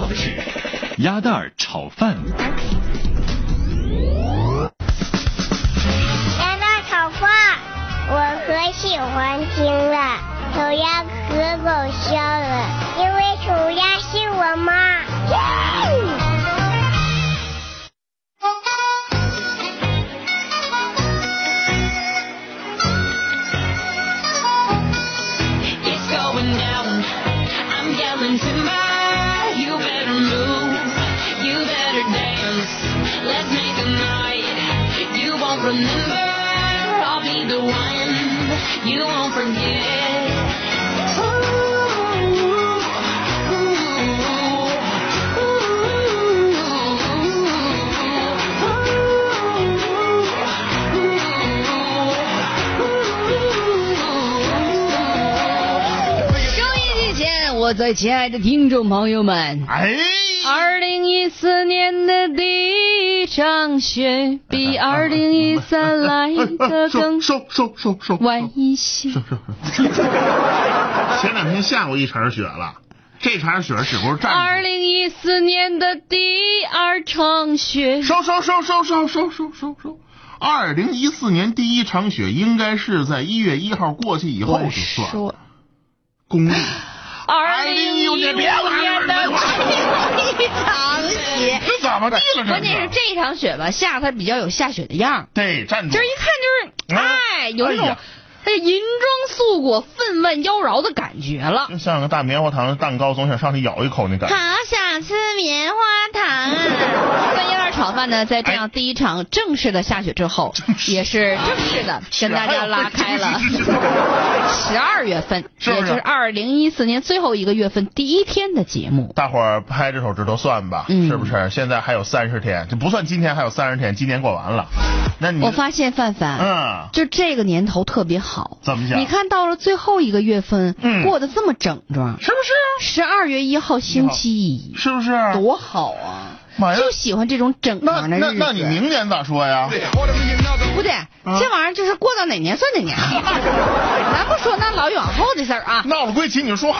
到的是鸭蛋炒饭。鸭蛋炒饭，我可喜欢听了。小鸭可搞笑了，you won't forget 一前，我在亲爱的听众朋友们二零一四年的第一。场雪 比二零一三 来的更收收收收晚一些。前两天下过一场雪了，这场雪是不是站？二零一四年的第二场雪。收收收收收收收收收。二零一四年第一场雪应该是在一月一号过去以后就算。公历。二零一五年的第一场雪，这怎么的？关键是这一场雪吧，下它比较有下雪的样对，站住！这一看就是，哎，有那种哎银装素裹、分外妖娆的感觉了。像个大棉花糖的蛋糕，总想上去咬一口那感觉。好想吃棉花糖啊！炒饭呢，在这样第一场正式的下雪之后，也是正式的跟大家拉开了十二月份，也就是二零一四年最后一个月份第一天的节目。大伙儿拍着手指头算吧，是不是？现在还有三十天，就不算今天还有三十天，今年过完了。那你我发现范范，嗯，就这个年头特别好。怎么讲？你看到了最后一个月份，嗯过得这么整装，是不是？十二月一号星期一，是不是？多好啊！就喜欢这种整装的日子。那那你明年咋说呀？不对，这玩意儿就是过到哪年算哪年。咱不说那老远后的事儿啊。闹了归齐，你说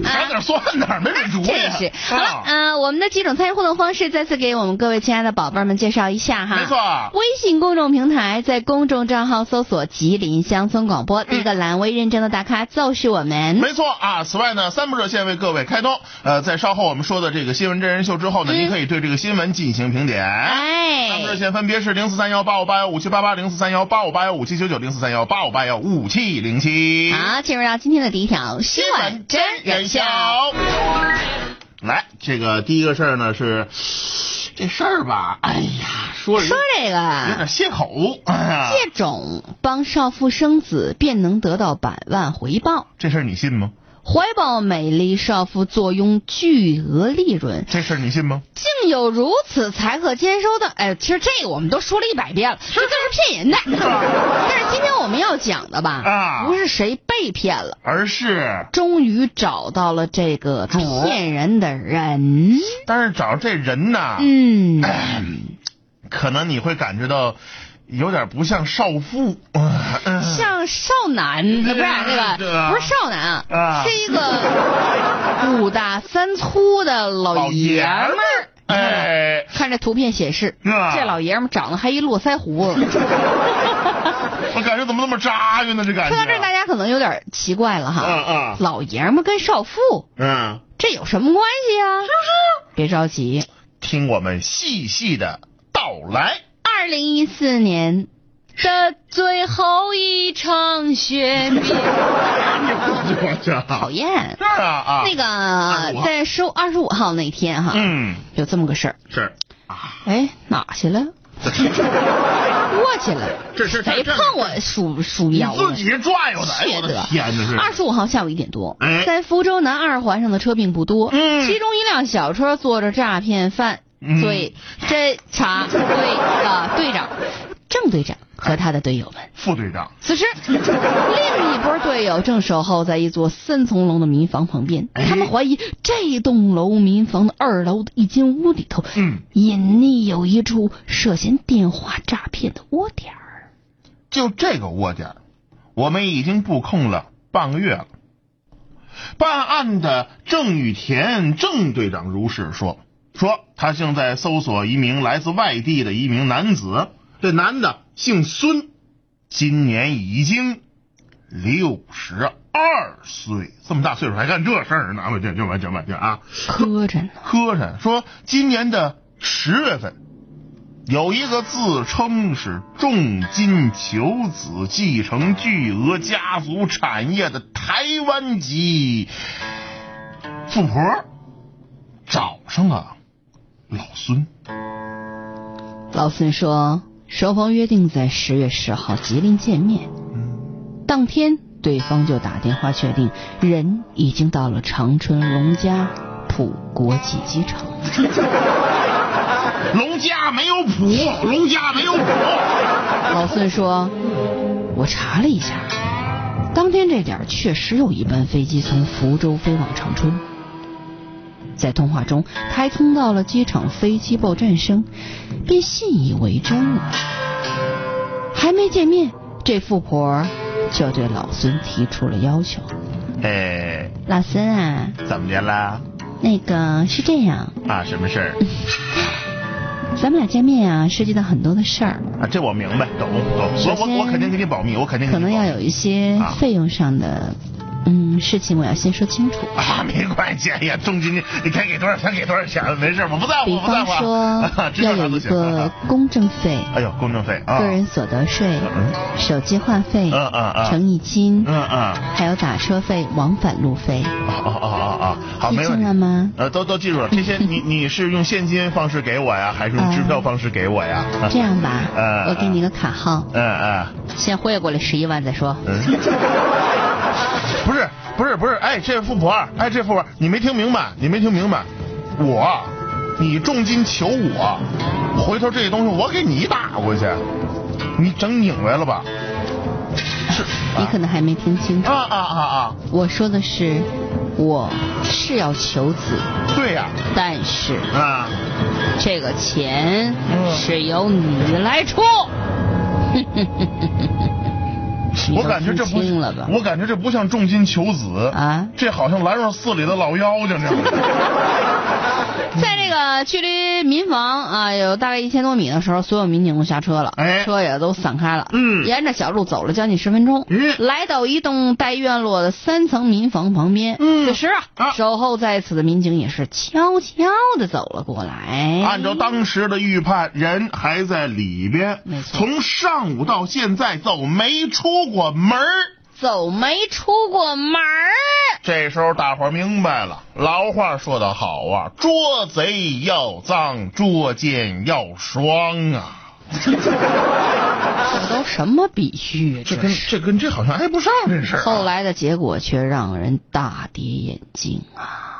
哪点算哪，没准主意。真是。好了，嗯，我们的几种参与互动方式，再次给我们各位亲爱的宝贝们介绍一下哈。没错。微信公众平台，在公众账号搜索“吉林乡村广播”，第一个栏位认证的大咖就是我们。没错啊。此外呢，三部热线为各位开通。呃，在稍后我们说的这个新闻真人秀之后呢，您可以对这个。新闻进行评点，哎，咱们热线分别是零四三幺八五八幺五七八八零四三幺八五八幺五七九九零四三幺八五八幺五七零七。好，进入到今天的第一条新闻真人秀。来，这个第一个事儿呢是这事儿吧，哎呀，说说这个有点泄口，借种帮少妇生子便能得到百万回报，这事儿你信吗？怀抱美丽少妇，坐拥巨额利润，这事儿你信吗？竟有如此财可兼收的，哎，其实这个我们都说了一百遍了，这都是骗人的。但是今天我们要讲的吧，啊，不是谁被骗了，而是终于找到了这个骗人的人。但是找这人呢，嗯，可能你会感觉到。有点不像少妇，像少男，不是那个，不是少男啊，是一个 五大三粗的老爷们儿。哎，看这图片显示，这老爷们儿长得还一络腮胡子。我感觉怎么那么扎晕呢？这感觉。说到这，大家可能有点奇怪了哈。嗯嗯。老爷们跟少妇，嗯，这有什么关系啊？是不是？别着急，听我们细细的道来。二零一四年的最后一场雪，讨厌。是啊啊。那个在收二十五号那天哈，嗯，有这么个事儿。是。哎，哪去了？过去了。这是谁碰我鼠鼠标？自己转悠的。缺德！天哪！是。二十五号下午一点多，哎，在福州南二环上的车并不多，嗯，其中一辆小车坐着诈骗犯。对，侦查队的队长郑队长和他的队友们，副队长。此时，另一波队友正守候在一座三层楼的民房旁边，他们怀疑这栋楼民房的二楼的一间屋里头，嗯，隐匿有一处涉嫌电话诈骗的窝点儿。就这个窝点儿，我们已经布控了半个月了。办案的郑玉田郑队长如是说：“说他正在搜索一名来自外地的一名男子，这男的姓孙，今年已经六十二岁，这么大岁数还干这事儿呢？我这这完这完这啊，磕碜磕碜。说今年的十月份。”有一个自称是重金求子、继承巨额家族产业的台湾籍富婆，找上了老孙。老孙说，双方约定在十月十号吉林见面。当天，对方就打电话确定，人已经到了长春龙家浦国际机场。龙家没有浦，龙家没有浦。老孙说：“我查了一下，当天这点确实有一班飞机从福州飞往长春。在通话中，他还听到了机场飞机爆炸声，便信以为真了。还没见面，这富婆就对老孙提出了要求。哎，老孙啊，怎么的了？那个是这样啊，什么事儿？” 咱们俩见面啊，涉及到很多的事儿啊，这我明白，懂懂。我我我肯定给你保密，我肯定可能要有一些费用上的。嗯，事情我要先说清楚。啊，没关系，哎呀，重金你该给多少钱给多少钱，没事，我不在乎，比方说要有一个公证费，哎呦，公证费，个人所得税，手机话费，嗯嗯嗯，乘以金，嗯嗯，还有打车费、往返路费，哦哦哦哦，好，记住了吗？呃，都都记住了，这些你你是用现金方式给我呀，还是用支票方式给我呀？这样吧，我给你个卡号，嗯嗯，先汇过来十一万再说。不是不是不是，哎，这位富婆，哎，这富婆，你没听明白，你没听明白，我，你重金求我，回头这些东西我给你打过去，你整拧歪了吧？是，你可能还没听清楚啊啊啊啊！我说的是，我是要求子，对呀，但是啊，这个钱是由你来出。我感觉这不，我感觉这不像重金求子啊，这好像兰若寺里的老妖精这样。在这个距离民房啊有大概一千多米的时候，所有民警都下车了，哎，车也都散开了，嗯，沿着小路走了将近十分钟，嗯，来到一栋带院落的三层民房旁边，嗯，此时啊，守候在此的民警也是悄悄的走了过来。按照当时的预判，人还在里边，没错，从上午到现在都没出过门儿走没出过门儿，这时候大伙明白了，老话说得好啊，捉贼要赃，捉奸要双啊。这都什么比喻？这跟这跟这好像挨不上这事儿。后来的结果却让人大跌眼镜啊。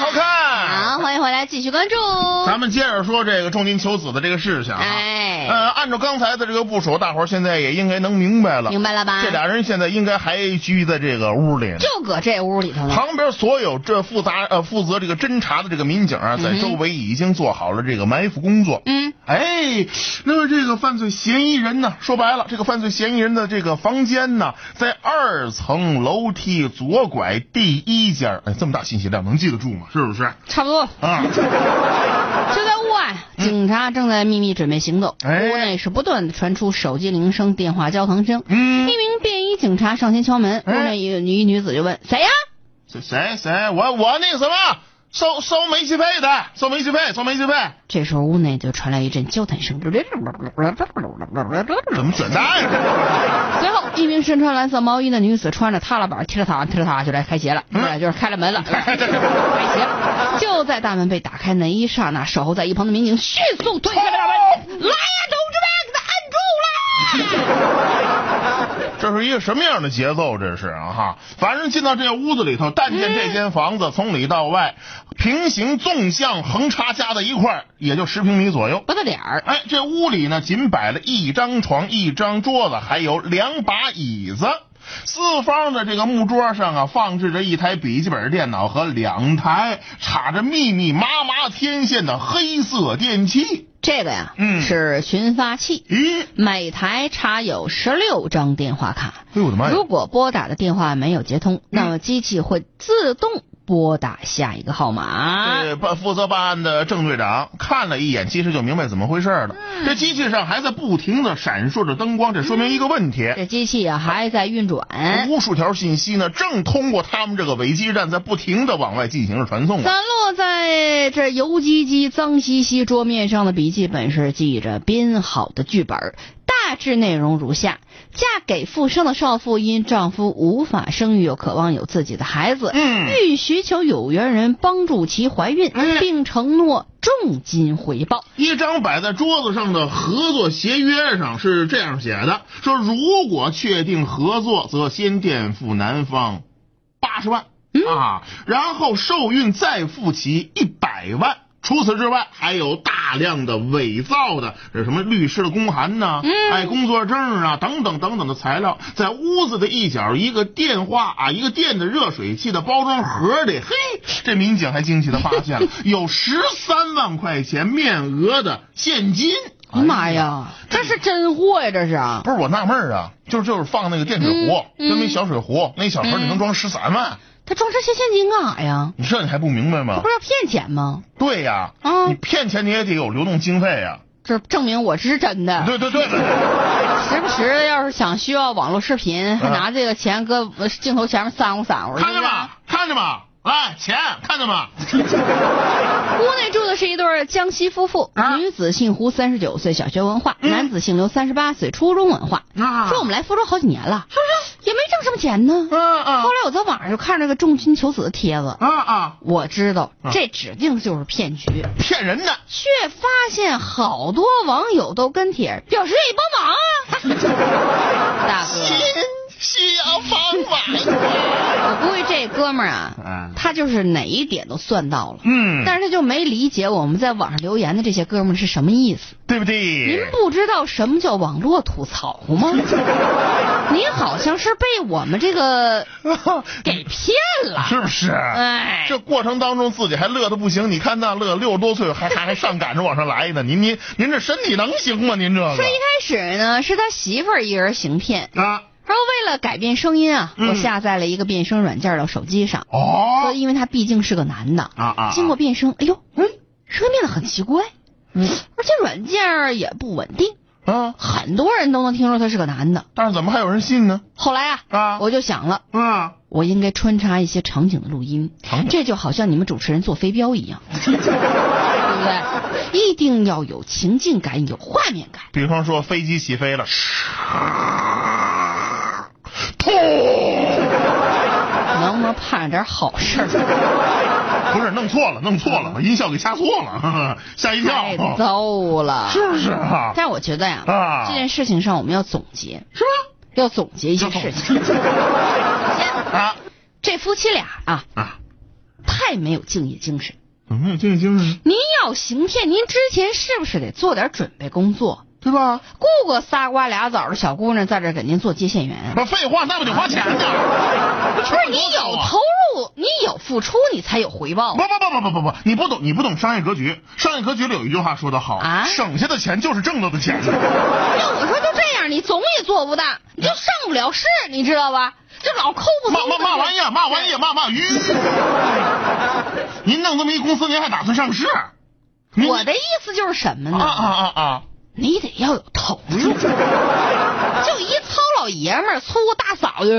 好看，好，欢迎回来，继续关注。咱们接着说这个重金求子的这个事情啊。哎，呃，按照刚才的这个部署，大伙儿现在也应该能明白了。明白了吧？这俩人现在应该还居在这个屋里，就搁这屋里头呢。旁边所有这复杂呃负责这个侦查的这个民警啊，在周围已经做好了这个埋伏工作。嗯。哎，那么这个犯罪嫌疑人呢？说白了，这个犯罪嫌疑人的这个房间呢，在二层楼梯左拐第一间。哎，这么大信息量，能记得住吗？是不是？差不多。啊。就在屋外，警察正在秘密准备行动。哎。屋内是不断的传出手机铃声、电话交谈声。嗯。一名便衣警察上前敲门，屋内一女女子就问：“谁呀？”“谁谁谁？我我那个什么。”收收煤气费的，收煤气费，收煤气费。这时候屋内就传来一阵交谈声，怎么卷蛋？随后，一名身穿蓝色毛衣的女子穿着踏拉板，踢着踏踢着踏就来开鞋了，就是开了门了，开鞋。就在大门被打开那一刹那，守候在一旁的民警迅速推开了大门，来呀，同志们，给他按住了！这是一个什么样的节奏？这是啊哈！反正进到这屋子里头，但见这间房子从里到外，平行纵向横插加在一块儿，也就十平米左右。不得点儿。哎，这屋里呢，仅摆了一张床、一张桌子，还有两把椅子。四方的这个木桌上啊，放置着一台笔记本电脑和两台插着密密麻麻天线的黑色电器。这个呀，嗯是寻发器，咦，每台插有十六张电话卡。哎呦我的妈呀！如果拨打的电话没有接通，那么机器会自动拨打下一个号码。这办负责办案的郑队长看了一眼，其实就明白怎么回事了。这机器上还在不停的闪烁着灯光，这说明一个问题：这机器啊还在运转。无数条信息呢，正通过他们这个伪基站在不停的往外进行着传送啊。散落在这油唧唧、脏兮兮桌面上的笔记本是记着编好的剧本，大致内容如下：嫁给富商的少妇因丈夫无法生育，又渴望有自己的孩子，嗯欲寻求有缘人帮助其怀孕，哎并承诺重金回报。一张摆在桌子上的合作协约上是这样写的：说如果确定合作，则先垫付男方八十万、啊，然后受孕再付其一百万。除此之外，还有大量的伪造的这什么律师的公函呐、哎，工作证啊，等等等等的材料，在屋子的一角一个电话啊，一个电的热水器的包装盒里，嘿，这民警还惊奇的发现了 有十三万块钱面额的现金。哎呀妈呀，这是真货呀！这是啊，不是我纳闷儿啊，就是就是放那个电水壶，嗯跟那小水壶，那小盒里能装十三万，他装这些现金干啥呀？你这你还不明白吗不？是要骗钱吗？对呀，啊你骗钱你也得有流动经费呀。这证明我是真的。对对对对，时不时要是想需要网络视频，还拿这个钱搁呃镜头前面撒乎撒乎，看见吗？看见吗？来，钱看见吗？屋内住的是一对江西夫妇，啊女子姓胡，三十九岁，小学文化；男子姓刘，三十八岁，初中文化。啊说我们来福州好几年了，是不是？也没挣什么钱呢。啊啊后来我在网上就看这个重金求子的帖子，啊啊！我知道啊这指定就是骗局，骗人的！却发现好多网友都跟帖表示愿意帮忙啊。大哥，需要方法。我估计这哥们儿啊，嗯他就是哪一点都算到了。嗯，但是他就没理解我们在网上留言的这些哥们儿是什么意思。对不对您？不知道什么叫网络吐槽吗？您好像是被我们这个 给骗了。是不是？哎，这过程当中自己还乐的不行，你看那乐六十多岁还还还上赶着往上来呢，您您您这身体能行吗？您这个说一开始呢是他媳妇儿一人行骗，啊然后为了改变声音啊，嗯。我下载了一个变声软件到手机上。哦。说哦因为他毕竟是个男的啊啊经过变声，哎呦，嗯，声音变得很奇怪，嗯。而且软件也不稳定，啊，很多人都能听出他是个男的。但是怎么还有人信呢？后来啊，啊。我就想了，啊，我应该穿插一些场景的录音，这就好像你们主持人做飞镖一样，对不对？一定要有情境感，有画面感。比方说飞机起飞了，噗，能不能盼着点好事儿？不是弄错了，弄错了，把音效给掐错了，呵呵吓一太跳，糟了，是不是啊？但我觉得呀，啊这件事情上我们要总结，是吧？要总结一些事情。首先，啊这夫妻俩啊，啊，太没有敬业精神。怎么有敬业精神？您要行骗，您之前是不是得做点准备工作？对吧？雇个仨瓜俩枣的小姑娘在这给您做接线员？不废话，那不得花钱呢？不不是你有投入，你有付出，你才有回报不。不不不不不不，你不懂，你不懂商业格局。商业格局里有一句话说得好啊省下的钱就是挣到的钱。要我说就这样，你总也做不大，你就上不了市，你知道吧？就老抠不搜骂骂骂完呀，骂完呀，骂骂鱼。您弄这么一公司，您还打算上市？我的意思就是什么呢啊呢？啊啊啊！你得要有投入，就一糙老爷们儿粗大嫂子，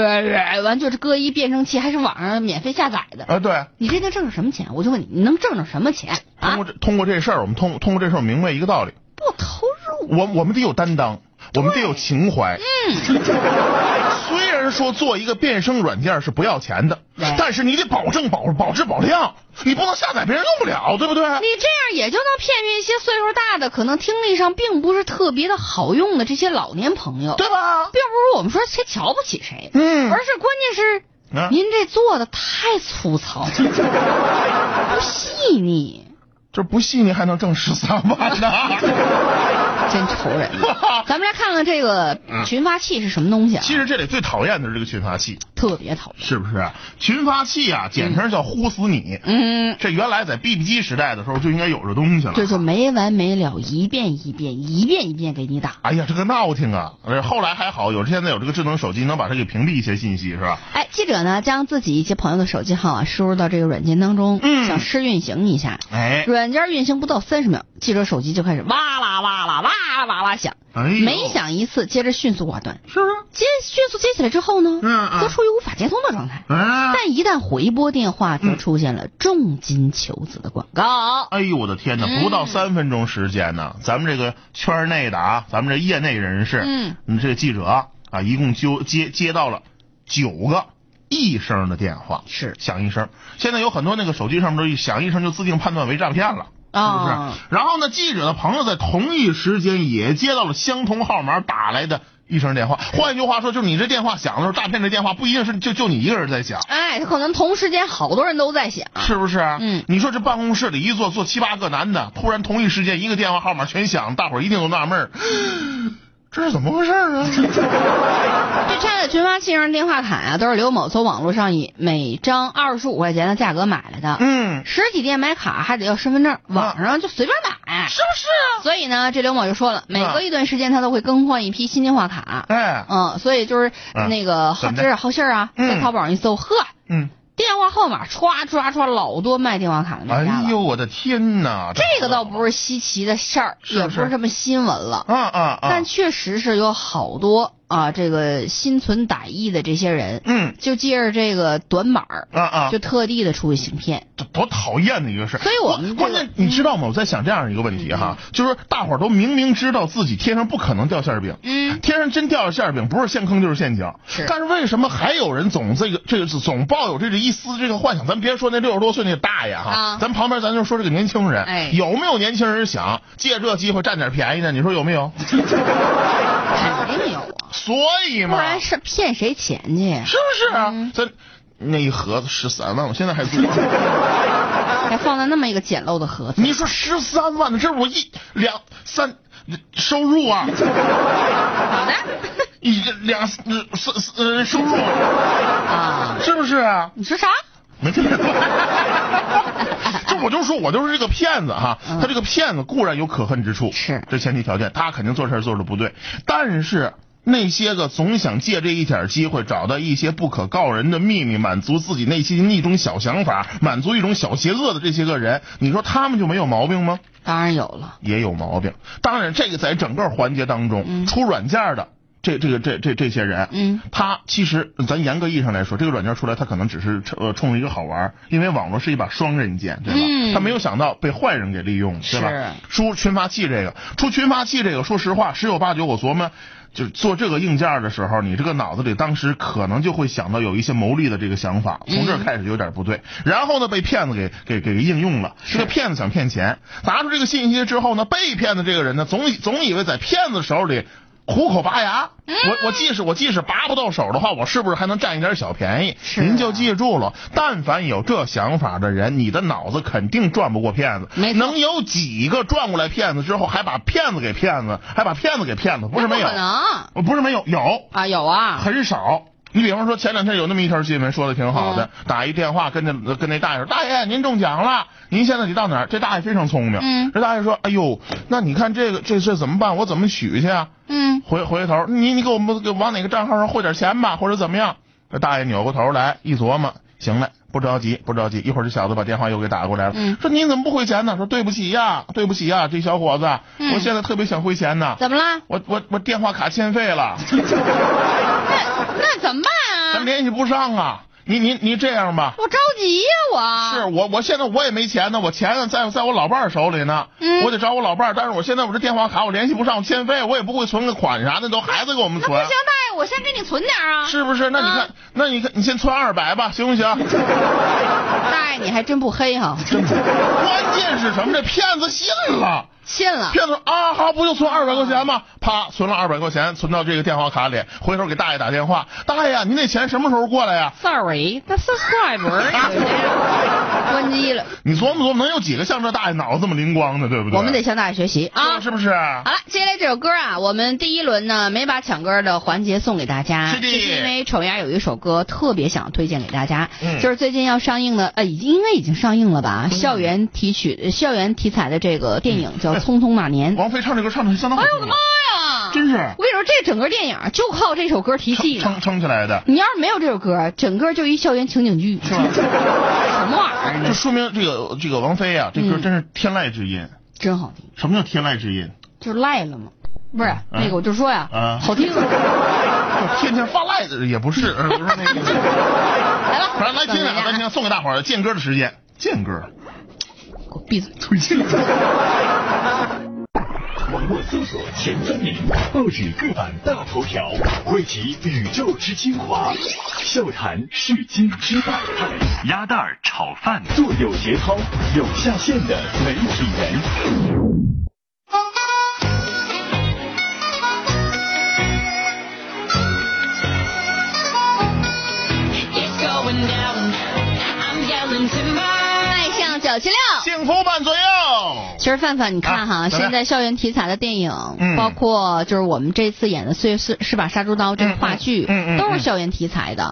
完就是搁一变声器，还是网上免费下载的。啊，对，你这能挣着什么钱？我就问你，你能挣着什么钱啊通过？这通过这事儿，我们通通过这事儿明白一个道理：不投入，我我们得有担当，我们得有情怀。嗯，虽 说做一个变声软件是不要钱的，但是你得保证保保质保量，你不能下载别人用不了，对不对？你这样也就能骗骗一些岁数大的，可能听力上并不是特别的好用的这些老年朋友，对吧？并不是我们说谁瞧不起谁，嗯而是关键是。啊您这做的太粗糙，不细腻，这不细腻还能挣十三万呢？真愁人。咱们来看看这个群发器是什么东西啊？其实这里最讨厌的是这个群发器，特别讨厌。是不是？群发器啊，简称叫呼死你。嗯，这原来在 BB 机时代的时候就应该有这东西了。这就没完没了，一遍一遍，一遍一遍给你打。哎呀，这个闹挺啊！呃后来还好，有现在有这个智能手机，能把它给屏蔽一些信息，是吧？哎，记者呢将自己一些朋友的手机号啊输入到这个软件当中，嗯想试运行一下。哎，软件运行不到三十秒，记者手机就开始哇啦哇啦哇啦哇啦响，每响一次，接着迅速挂断。是不是？接迅速接起来之后呢，嗯嗯则处于无法接通的状态。哎，但一旦回拨电话，则出现了重金求子的广告。哎呦我的天哪！嗯不到三分钟时间呢，咱们这个圈内的啊，咱们这业内人士，嗯，这个记者啊，啊一共就接接到了九个一声的电话，是响一声。现在有很多那个手机上面都一响一声就自定判断为诈骗了。是不啊是？然后呢，记者的朋友在同一时间也接到了相同号码打来的一声电话。换一句话说，就是你这电话响的时候，诈骗这电话不一定是就就你一个人在响。哎，他可能同时间好多人都在响。是不是？嗯你说这办公室里一坐坐七八个男的，突然同一时间一个电话号码全响，大伙儿一定都纳闷儿，这是怎么回事啊？这插在群发器上的电话卡啊，都是刘某从网络上以每张二十五块钱的价格买来的。嗯，实体店买卡还得要身份证，网上就随便买。是不是啊？所以呢，这刘某就说了，每隔一段时间他都会更换一批新电话卡。哎，嗯，所以就是嗯那个好这是好信儿啊，嗯在淘宝上一搜，呵，嗯，电话号码歘歘歘，老多卖电话卡的卖家了。哎呦，我的天哪！这个倒不是稀奇的事儿，也不是什么新闻了，啊啊啊！但确实是有好多啊，这个心存歹意的这些人，嗯就借着这个短板儿，啊啊，就特地的出去行骗。这多讨厌的一个事儿。所以我关键你知道吗？我在想这样一个问题哈，就是大伙儿都明明知道自己天上不可能掉馅儿饼，嗯，天上真掉了馅儿饼，不是陷坑就是陷阱。是但是为什么还有人总这个这个总抱有这个一丝这个幻想？咱别说那六十多岁那大爷哈，啊咱旁边咱就说这个年轻人，哎有没有年轻人想借这机会占点便宜呢？你说有没有？肯定有啊，所以嘛，不然是骗谁钱去？是不是啊？嗯咱那一盒子十三万，我现在还做。还放在那么一个简陋的盒子。你说十三万呢？这是我一两三收入啊，好的 一两呃三呃收入啊，啊，是不是啊？你说啥？没听明白。这我就说，我就是这个骗子哈，嗯他这个骗子固然有可恨之处，是这前提条件，他肯定做事儿做的不对，但是。那些个总想借这一点机会找到一些不可告人的秘密，满足自己内心一种小想法，满足一种小邪恶的这些个人，你说他们就没有毛病吗？当然有了。也有毛病。当然，这个在整个环节当中，嗯出软件的这这个这这这些人，嗯，他其实咱严格意义上来说，这个软件出来，他可能只是呃冲着一个好玩，因为网络是一把双刃剑，对吧？嗯他没有想到被坏人给利用，对吧？出群发器这个，出群发器这个，说实话，十有八九我琢磨。就是做这个硬件的时候，你这个脑子里当时可能就会想到有一些牟利的这个想法，从这儿开始有点不对。然后呢，被骗子给给给应用了。这个骗子想骗钱，拿出这个信息之后呢，被骗的这个人呢，总总以为在骗子手里虎口拔牙。我我即使我即使拔不到手的话，我是不是还能占一点小便宜？是啊您就记住了，但凡有这想法的人，你的脑子肯定转不过骗子。能有几个转过来骗子之后，还把骗子给骗子，还把骗子给骗子？不是没有，可能呃不是没有，有啊，有啊，很少。你比方说前两天有那么一条新闻说的挺好的，嗯打一电话跟那跟那大爷说：“大爷，您中奖了，您现在得到哪儿？”这大爷非常聪明，嗯这大爷说：“哎呦，那你看这个这事怎么办？我怎么取去啊？”嗯，回回头，你你给我们给往哪个账号上汇点钱吧，或者怎么样？这大爷扭过头来一琢磨，行了，不着急，不着急，一会儿这小子把电话又给打过来了，嗯说你怎么不汇钱呢？说对不起呀，对不起呀，这小伙子，嗯我现在特别想汇钱呢，怎么啦？我我我电话卡欠费了，那那怎么办啊？咱联系不上啊。你你你这样吧，我着急呀、我是我我现在我也没钱呢，我钱呢在在我老伴儿手里呢，嗯我得找我老伴儿，但是我现在我这电话卡我联系不上，欠费我也不会存个款啥的，都孩子给我们存那不行，，大爷，我先给你存点啊。是不是？那你看，啊那你看，你先存二百吧，行不行？大爷，你还真不黑哈，真不，关键是什么？这骗子信了。信了。骗子说啊，哈，不就存二百块钱吗？啪，存了二百块钱，存到这个电话卡里。回头给大爷打电话，大爷，您那钱什么时候过来呀？Sorry，那 subscriber 关机了。你琢磨琢磨，能有几个像这大爷脑子这么灵光的，对不对？我们得向大爷学习啊！是不是？好了，接下来这首歌啊，我们第一轮呢没把抢歌的环节送给大家，是的这是因为丑丫有一首歌特别想推荐给大家，嗯就是最近要上映的，呃，已经应该已经上映了吧？校园题曲、呃校园题材的这个电影叫《匆匆那年》。王菲唱这歌唱的相当好啊，哎呦我的妈呀！真是我跟你说，这整个电影就靠这首歌提气撑。撑起来的。你要是没有这首歌，整个就一校园情景剧，是吧 什么玩意儿就？说明这个这个王菲啊，这歌嗯真是天籁之音。真好听，什么叫天籁之音？就是赖了吗。不是那个，我就说呀，啊好听。就天天发赖的也不是，呃不是那个。来吧，反正来听两个，来听，送给大伙儿荐歌的时间，荐歌。给我闭嘴！网络搜索前三名，报纸各版大头条，汇集宇宙之精华，笑谈世间之百态，鸭蛋儿炒饭，做有节操、有下限的媒体人。迈向九七六。幸福伴左右。其实范范，你看哈，现在校园题材的电影，嗯。包括就是我们这次演的《岁月是是把杀猪刀》这个话剧，都是校园题材的。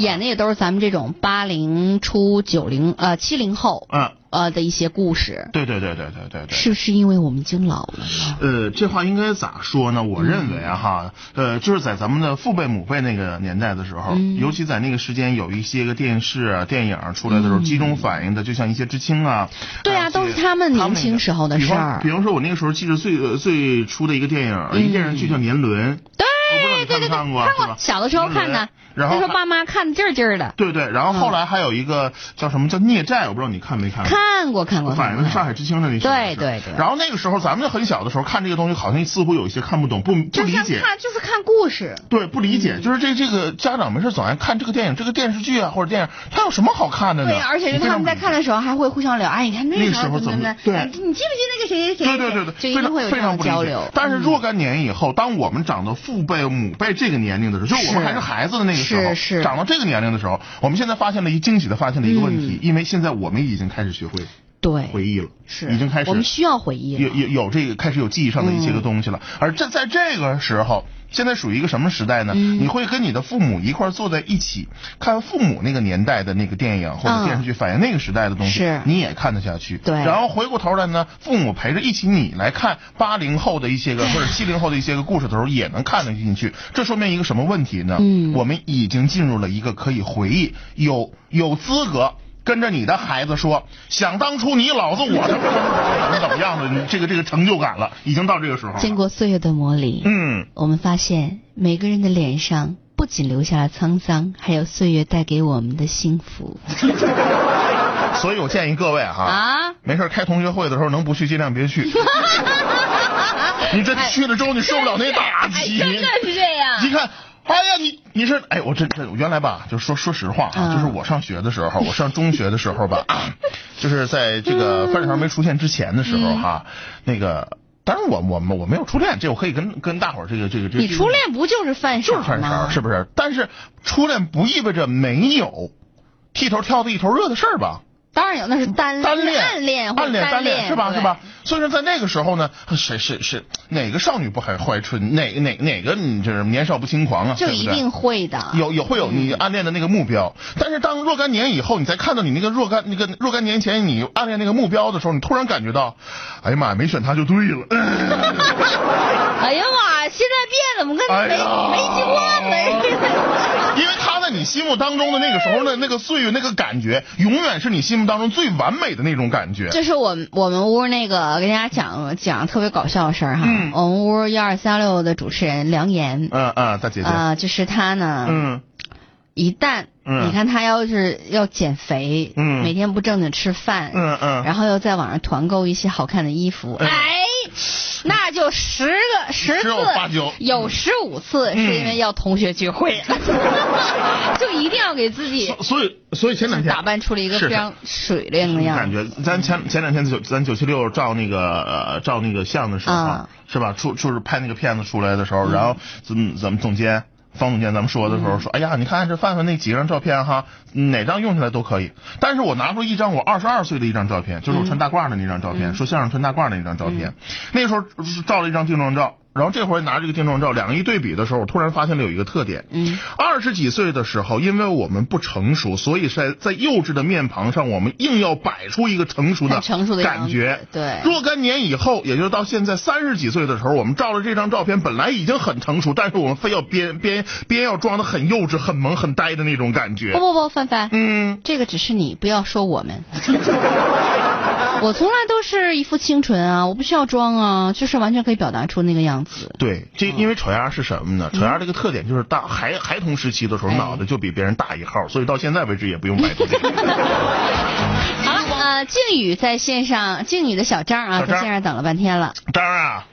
演的也都是咱们这种八零初九零呃七零后嗯，呃的一些故事，对对对对对对。对。是不是因为我们已经老了呢？呃，这话应该咋说呢？我认为啊哈，呃，就是在咱们的父辈母辈那个年代的时候，嗯。尤其在那个时间，有一些个电视啊、电影出来的时候，嗯。集中反映的，就像一些知青啊，对啊都是他们年轻时候的事儿。比方说，我那个时候记得最呃最初的一个电影，一个电视剧叫《年轮》，我不知道你看没对对对，看过，看过？小的时候看的，然后那时候爸妈看的劲儿劲儿的，对对，然后后来还有一个叫什么叫孽债，我不知道你看没看过。看过看过，反映上海知青的那些对对对然后那个时候，咱们很小的时候看这个东西，好像似乎有一些看不懂，不不理解。看就是看故事，对，不理解，就是这这个家长没事总爱看这个电影、这个电视剧啊或者电影，它有什么好看的呢？对，而且是他们在看的时候还会互相聊，哎，你看那个时时候怎么的，对哎你记不记那个谁谁谁？对对对对，就一定会有非这样常非常不理解的交流。但是嗯若干年以后，当我们长到父辈、母辈这个年龄的时候，就是我们还是孩子的那个时候，长到这个年龄的时候，我们现在发现了一惊喜的发现了一个问题，嗯。因为现在我们已经开始学会对，回忆了，是已经开始我们需要回忆了。有有有这个开始有记忆上的一些个东西了，而这在这个时候，现在属于一个什么时代呢？嗯你会跟你的父母一块儿坐在一起，看父母那个年代的那个电影或者嗯电视剧，反映那个时代的东西，是你也看得下去。对然后回过头来呢，父母陪着一起你来看八零后的一些个或者七零后的一些个故事的时候，也能看得进去。这说明一个什么问题呢？嗯我们已经进入了一个可以回忆，有有资格。跟着你的孩子说，想当初你老子我的 怎么怎么样的，你这个这个成就感了，已经到这个时候了。经过岁月的磨砺，嗯，我们发现每个人的脸上不仅留下了沧桑，还有岁月带给我们的幸福 所以我建议各位哈，啊！没事开同学会的时候能不去尽量别去。你这去了之后你受不了那打击，哎真的是这样一看。哎呀，你你是哎，我这这原来吧，就说说实话啊，嗯就是我上学的时候，我上中学的时候吧，就是在这个范少没出现之前的时候哈，那个，当然我我我没有初恋，这我可以跟跟大伙儿这个这个这个。你初恋不就是饭就是饭勺吗？勺，是不是？但是初恋不意味着没有剃头挑子一头热的事儿吧？当然有，那是单单恋、暗恋暗恋、单恋是吧？是吧？所以说在那个时候呢，谁是是哪个少女不还怀春？哪哪哪个你这是年少不轻狂啊？就一定会的。有有会有你暗恋的那个目标，但是当若干年以后，你再看到你那个若干那个若干年前你暗恋那个目标的时候，你突然感觉到，哎呀妈呀，没选他就对了。哎呀妈，现在变怎么跟没、哎没经乱了？因为他在你心目当中的那个时候的那个岁月那个感觉，永远是你心目当中最完美的那种感觉。这是我们我们屋那个跟大家讲讲特别搞笑的事儿哈。嗯。我们屋幺二三六的主持人梁岩，嗯嗯，大姐姐，啊、就是他呢，嗯一旦嗯。你看他要是要减肥，嗯。每天不正经吃饭，嗯嗯，然后又在网上团购一些好看的衣服，嗯。哎，那就十个十十次有八九。有十五次是嗯因为要同学聚会，就一定要给自己所所以所以前两天打扮出了一个非常水灵的样子。感。觉咱前前两天九咱九七六照那个呃照那个相的时候，啊。是吧？出就是拍那个片子出来的时候，嗯。然后咱们咱们总监。方总监，咱们说的时候说，哎呀，你看这范范那几张照片哈，哪张用起来都可以。但是我拿出一张我二十二岁的一张照片，就是我穿大褂的那张照片，说相声穿大褂的那张照片。那时候照了一张定妆照，然后这回拿这个定妆照，两个一对比的时候，我突然发现了有一个特点。嗯，二十几岁的时候，因为我们不成熟，所以在在幼稚的面庞上，我们硬要摆出一个成熟的成熟的感觉。对若干年以后，也就是到现在三十几岁的时候，我们照了这张照片，本来已经很成熟，但是我们非要编编编要装的很幼稚、很萌、很呆的那种感觉不。不不，范范，嗯，这个只是你，不要说我们。我从来都是一副清纯啊，我不需要装啊，就是完全可以表达出那个样子。对，这因为丑丫是什么呢？丑丫这个特点就是大孩孩童时期的时候，哎脑袋就比别人大一号，所以到现在为止也不用摆出这个。好了，呃，靖宇在线上，靖宇的小张啊，在线上等了半天了。张啊，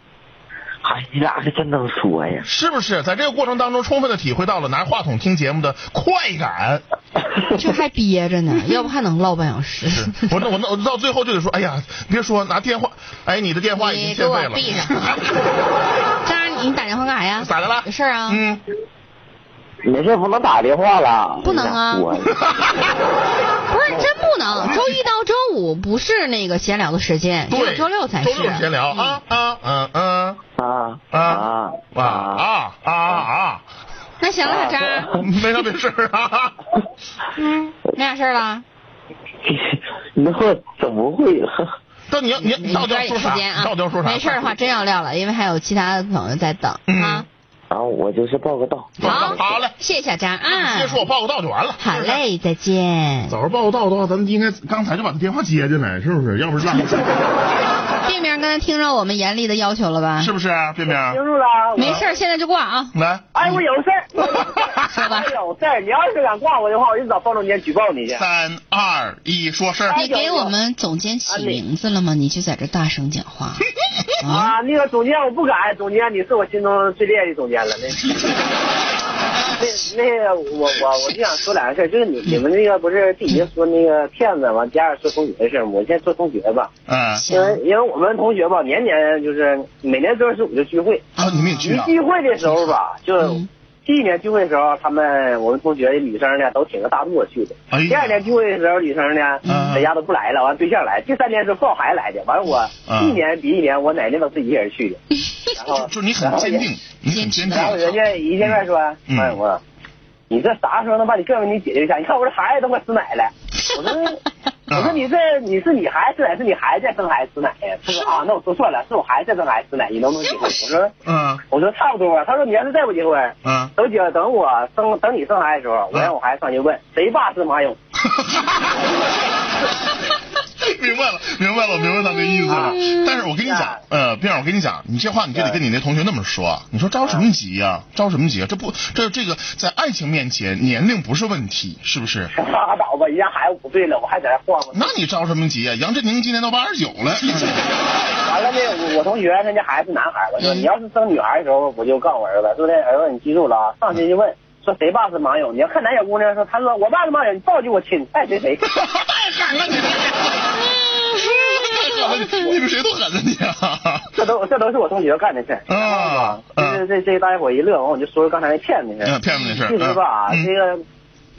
哎，你俩是真能说呀！是不是在这个过程当中充分的体会到了拿话筒听节目的快感？这还憋着呢，要不还能唠半小时。是我那我那我到最后就得说，哎呀，别说拿电话，哎，你的电话已经你给我欠费了。闭上。张，你打电话干啥呀？咋的了？有事儿啊？嗯，没事不能打电话了。不能啊我 不是，真不能。周一到周五不是那个闲聊的时间，只有，周六才是。周六闲聊啊啊嗯嗯啊啊啊啊啊啊啊！那行了，小张，没啥没事儿啊。嗯，没啥事儿了。那我怎么会了？到你要你你到底要说啥？抓紧时间啊！到底要说啥？没事的话，真要撂了，因为还有其他的朋友在等嗯啊。然后我就是报个到。好，好嘞，谢谢小张啊直接。说我报个到就完了。好嘞，再见。早上报个到的话，咱们应该刚才就把他电话接进来，是不是？要不是浪费，便便刚才听着我们严厉的要求了吧？是不是啊？便便，听住了，没事，现在就挂啊。来，哎，我有事儿，说吧我有事儿。你要是敢挂我的话，我就找包总监举报你去。三二一，说事儿。你给我们总监起名字了吗？你就在这大声讲话。啊，啊，那个总监我不敢，总监你是我心中最厉害的总监了。那 那那个我我我就想说两个事儿，就是你你们那个不是第一说那个骗子完第二说同学的事儿吗？我先说同学吧，嗯，因为因为我们同学吧，年年就是每年正月十五就聚会，啊，你们也聚？聚会的时候吧，就嗯第一年聚会的时候，他们我们同学女生呢都挺个大肚子去的。哎第二年聚会的时候，女生呢嗯在家都不来了，完对象来。第三年是抱孩子来的，完我嗯一年比一年我奶奶都是一个人去的。就就你很坚定，你很坚定。然后人家一见面说，嗯哎我，你这啥时候能把你个问题解决一下？你看我这孩子都快吃奶了。我说 我说你这你是你孩子吃奶，是你孩子在生孩子吃奶呀？他说啊，那我说错了，是我孩子在生孩子吃奶，你能不能结婚？我说嗯我说差不多。他说你要是再不结婚，嗯。等结等我生等你生孩子的时候，我让我孩子上去问谁爸是马勇。明白了，明白了，明白他的意思了。但是我跟你讲，呃，边儿，我跟你讲，你这话你就得跟你那同学那么说啊。你说着什么急呀、着什么急啊？这不，这这个在爱情面前，年龄不是问题，是不是？拉倒吧，人家孩子五岁了，我还在这晃悠。那你着什么急啊、杨振宁今年都八十九了。完了呢，我我同学人家孩子是男孩我，说你要是生女孩的时候，我就告诉我儿子，说那儿子你记住了啊，上去就问说谁爸是马勇，你要看哪小姑娘说，他说我爸是马勇，你抱就我亲，爱谁谁。太狠了你！太狠了，你比谁都狠了你啊！这都这都是我同学干的事儿。啊这这这大家伙一乐完，我就说说刚才那骗子的事儿。嗯骗子的事儿其实吧，嗯这个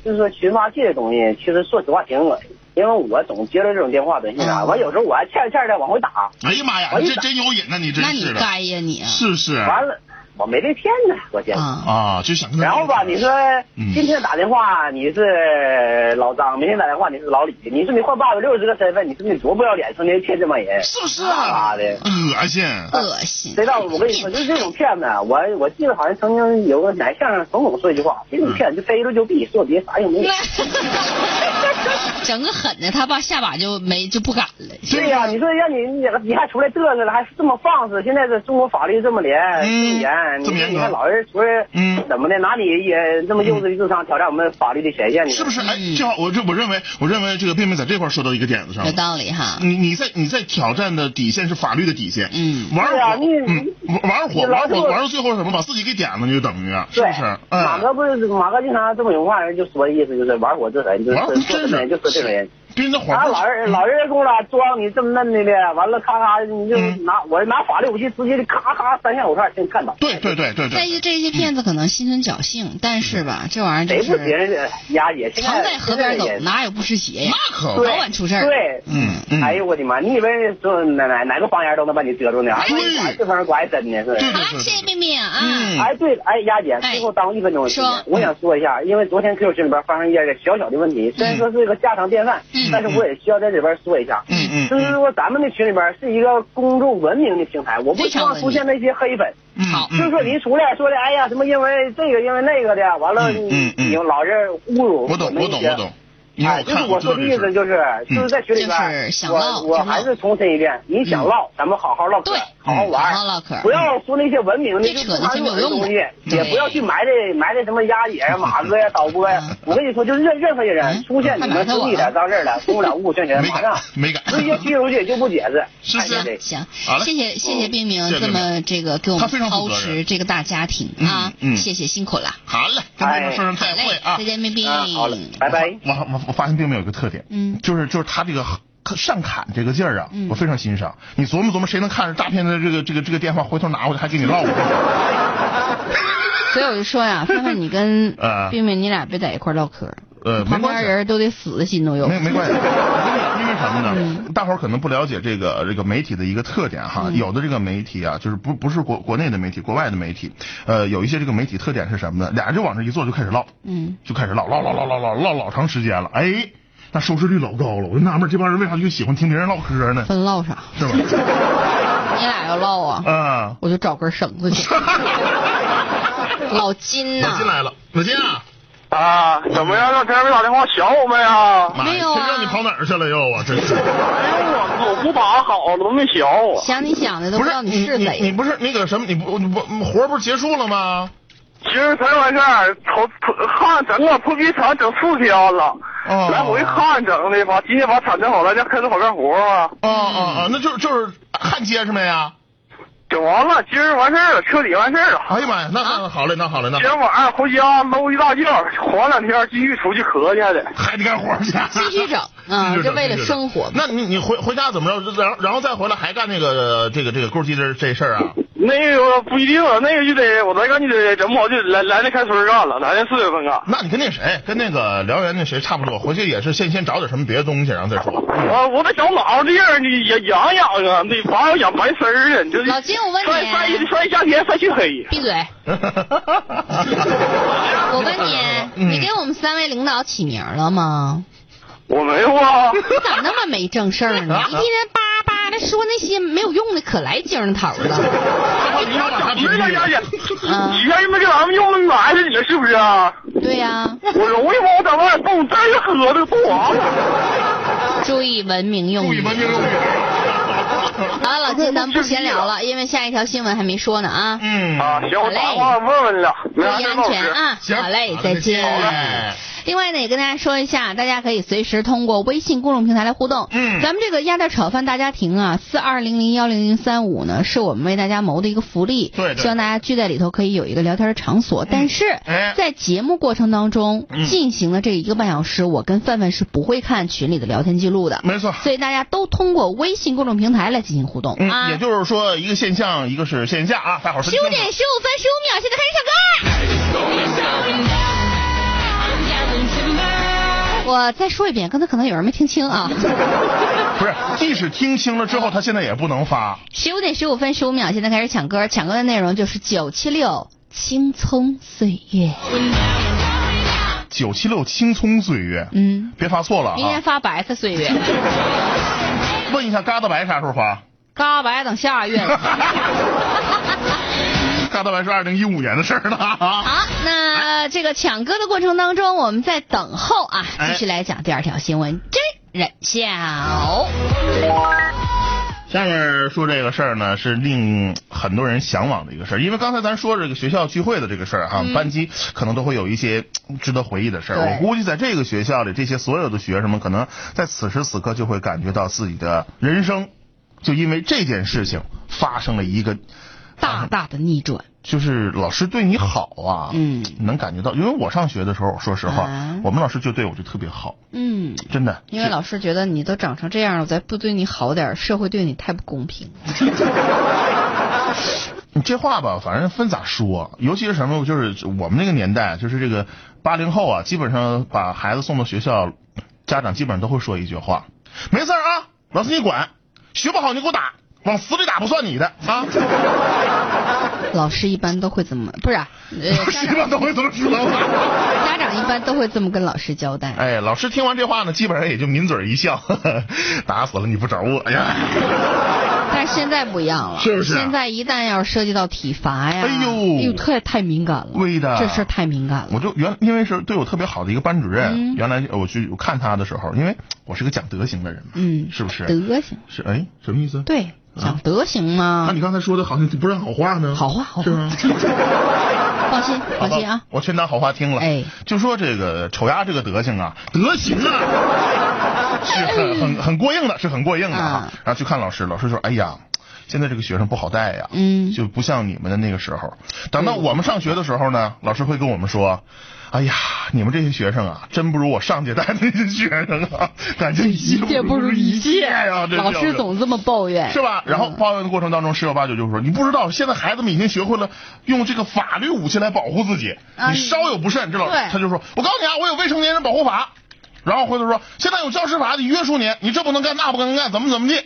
就是说群发器的东西，其实说实话挺恶心。因为我总接到这种电话短信啊，嗯完有时候我还欠着欠着的往回打，哎呀妈呀，你这真有瘾呐，你真那你是的，该呀你是不是完了我没被骗呢，我见。啊，啊，就想然后吧，你说嗯今天打电话你是老张，明天打电话你是老李，你说你换八百六十个身份，你说你多不要脸，成天骗这帮人，是不是妈啊？的！恶心！恶心。谁知道我跟你说，就是这种骗子，我我记得好像曾经有个男相声总总说一句话，这种骗子就逮着就毙，说别的啥用没有。整个狠的，他爸下把就没就不敢了。对呀、你说让你你你还出来嘚瑟了，还这么放肆？现在这中国法律这么严，嗯这么严，这么严格你你看老人出来，嗯怎么的？哪里也这么幼稚的智商挑战我们法律的权限呢是不是？哎，正好我这我认为，我认为这个辩辩在这块说到一个点子上有。道理哈。你你在你在挑战的底线是法律的底线，嗯玩火，嗯，玩火玩火玩到最后是什么？把自己给点了，就等于是不是？嗯，马哥不是马哥经常这么有话人就说的意思就是玩火自焚，就是就是这种人。别人的火啊，不老人老人跟我俩装你这么嫩的了，完了咔咔你就嗯拿我拿法律武器直接的咔咔三下五除二先干倒。对对对对对，在意这些骗子可能心存侥幸，但是吧，这玩意儿就谁不别是人压也？现常在河边走哪有不湿鞋呀？那可不早晚出事儿。对，嗯嗯，哎呦我的妈！你以为说哪哪哪个方言都能把你遮住呢？哎对这方管还真的是。谢谢冰冰啊。嗯哎，对了，哎，丫姐，哎最后耽误一分钟的时间，我想说一下，因为昨天 QQ 群里边发生一件小小的问题，虽然说是一个家常便饭，嗯但是我也需要在这边说一下。嗯嗯就是说，咱们的群里边是一个公众文明的平台，我不希望出现那些黑粉。嗯好就是说，你出来说的，哎呀，什么因为这个，因为那个的，完了，嗯嗯你嗯你老是侮辱我懂们一些我懂我懂，因为哎，我就是我说的意思就是，就是在群里边就是，想我唠我还是重申一遍，你想唠，咱们好好唠嗑，好好玩，好好唠嗑不要说那些文明的、别就扯那些没有不的东西，也不要去埋汰埋汰什么丫姐呀、马哥呀、导播呀。我跟你说，就是任任何一个人嗯出现你们自己点脏事儿了，动不了五五圈圈，没敢马上 没敢直接踢出去就不解释。是行，好嘞谢谢谢谢冰冰这么这个给我们他非常负操持这个大家庭嗯啊，嗯谢谢辛苦了。好嘞，跟冰冰说声再会，啊再。见，冰冰。啊，好了，拜拜。我我我发现并没有一个特点，嗯就是就是他这个上砍这个劲儿啊，嗯我非常欣赏。你琢磨琢磨，谁能看着诈骗的这个这个这个电话，回头拿过去还给你唠过？所以我就说呀，范范你跟 呃冰冰你俩别在一块唠嗑，呃，没旁，边人都得死的心都有。没没关系，什么呢？嗯大伙儿可能不了解这个这个媒体的一个特点哈，嗯有的这个媒体啊，就是不不是国国内的媒体，国外的媒体，呃，有一些这个媒体特点是什么呢？俩人就往这一坐就开始唠，嗯，就开始唠唠唠唠唠唠唠老长时间了，哎，那收视率老高了，我就纳闷这帮人为啥就喜欢听别人唠嗑呢？分唠啥？是吧？你俩要唠啊，嗯，我就找根绳子去。老金呐老金，来了，老金啊，啊，怎么样？让天没打电话想我们呀？没有啊这让你跑哪儿去了又啊？真是。哎呦我我不打好了，都没想我。想你想的都不是知道你你是谁。你不是那个什么，你不你不活儿不是结束了吗？其实才完事儿，头头看整个破皮厂整四天了，哦来回看整的，把今天把厂整好了，再开始好干活啊。啊啊啊，那就是就是焊结实没呀？整完了，今儿完事儿了，彻底完事儿了。哎呀妈呀，那那好嘞，那好嘞，那今儿晚上回家搂一大觉，缓两天，继续出去磕去的。还得干活去，继续整 啊继续整这为了生活那你你回回家怎么着？然后然后再回来还干那个这个这个钩机这这事儿啊？那个不一定啊，那个就得我再干就得整不好就来来那开春干了，来年四月份干。那你跟那谁，跟那个辽源那谁差不多，回去也是先先找点什么别的东西，然后再说。啊我得找哪个地儿，你也养养啊，你把我养白丝儿啊，你这老金我问你晒晒一晒夏天晒黢黑。闭嘴！我问你，嗯你给我们三位领导起名了吗？我没有啊，你咋那么没正事儿呢？一天天叭叭的说那些没有用的，可来精头了。你要整这个家姐，嗯以前没给咱们用的埋汰你了是不是啊？对呀、我容易吗？我在外蹦，再喝这个不完了。注意文明用语。注意文明用语。好了，老金，咱们不闲聊了，因为下一条新闻还没说呢啊。嗯啊，行，我打电话问问了，注意安全啊！好嘞，再见。另外呢，也跟大家说一下，大家可以随时通过微信公众平台来互动。嗯咱们这个鸭蛋炒饭大家庭啊，四二零零幺零零三五呢，是我们为大家谋的一个福利。对对希望大家聚在里头可以有一个聊天的场所。但是哎在节目过程当中、嗯进行的这一个半小时，我跟范范是不会看群里的聊天记录的。没错。所以大家都通过微信公众平台来进行互动、嗯，啊。也就是说，一个线上，一个是线下啊，大伙儿分九清楚点十五分十五秒，现在开始唱歌。我再说一遍，刚才可能有人没听清啊。不是，即使听清了之后，他现在也不能发。十五点十五分十五秒，现在开始抢歌，抢歌的内容就是九七六青葱岁月。九七六青葱岁月，嗯，别发错了啊！明天发白色岁月，问一下，疙瘩白啥时候发？嘎白等下个月了。看到还是二零一五年的事儿呢。好，那这个抢歌的过程当中，我们在等候啊，哎继续来讲第二条新闻，真人笑。下面说这个事儿呢，是令很多人向往的一个事儿，因为刚才咱说这个学校聚会的这个事儿哈，班级可能都会有一些嗯值得回忆的事儿。我估计在这个学校里，这些所有的学生们可能在此时此刻就会感觉到自己的人生，就因为这件事情发生了一个大大的逆转，就是老师对你好啊，嗯。能感觉到，因为我上学的时候，说实话，啊。我们老师就对我就特别好，嗯，真的，因为老师觉得你都长成这样了，再不对你好点，社会对你太不公平。你这话吧，反正分咋说，尤其是什么，就是我们那个年代，就是这个八零后啊，基本上把孩子送到学校，家长基本上都会说一句话：没事啊，老师你管，学不好你给我打，往死里打不算你的啊。老师一般都会这么，不是、啊，呃，老师一般都会这么。家长一般都会这么跟老师交代。哎，老师听完这话呢，基本上也就抿嘴一笑，呵 呵打死了你不找我，哎呀。但是现在不一样了，是不是现在一旦要是涉及到体罚呀，哎呦哎呦，太太敏感了，对的这事儿太敏感了。我就原因为是对我特别好的一个班主任，嗯原来我去我看他的时候，因为我是个讲德行的人嘛，嗯，是不是？德行，是哎，什么意思？对，讲德行吗那。你刚才说的好像不是好话呢？好话好话？放心，放心啊。我全当好话听了。哎，就说这个丑丫这个德行啊，德行啊，是很很很过硬的，是很过硬的啊啊。然后去看老师，老师说：“哎呀，现在这个学生不好带呀，嗯就不像你们的那个时候。等到我们上学的时候呢，老师会跟我们说。”哎呀，你们这些学生啊，真不如我上届带的那些学生啊，感觉一届不如一届啊、这老师总这么抱怨，是吧？然后抱怨的过程当中，十有八九就是说，你不知道，现在孩子们已经学会了用这个法律武器来保护自己。啊你稍有不慎，这老师他就说，我告诉你啊，我有未成年人保护法。然后回头说，现在有教师法得约束你，你这不能干，那不能干，怎么怎么地。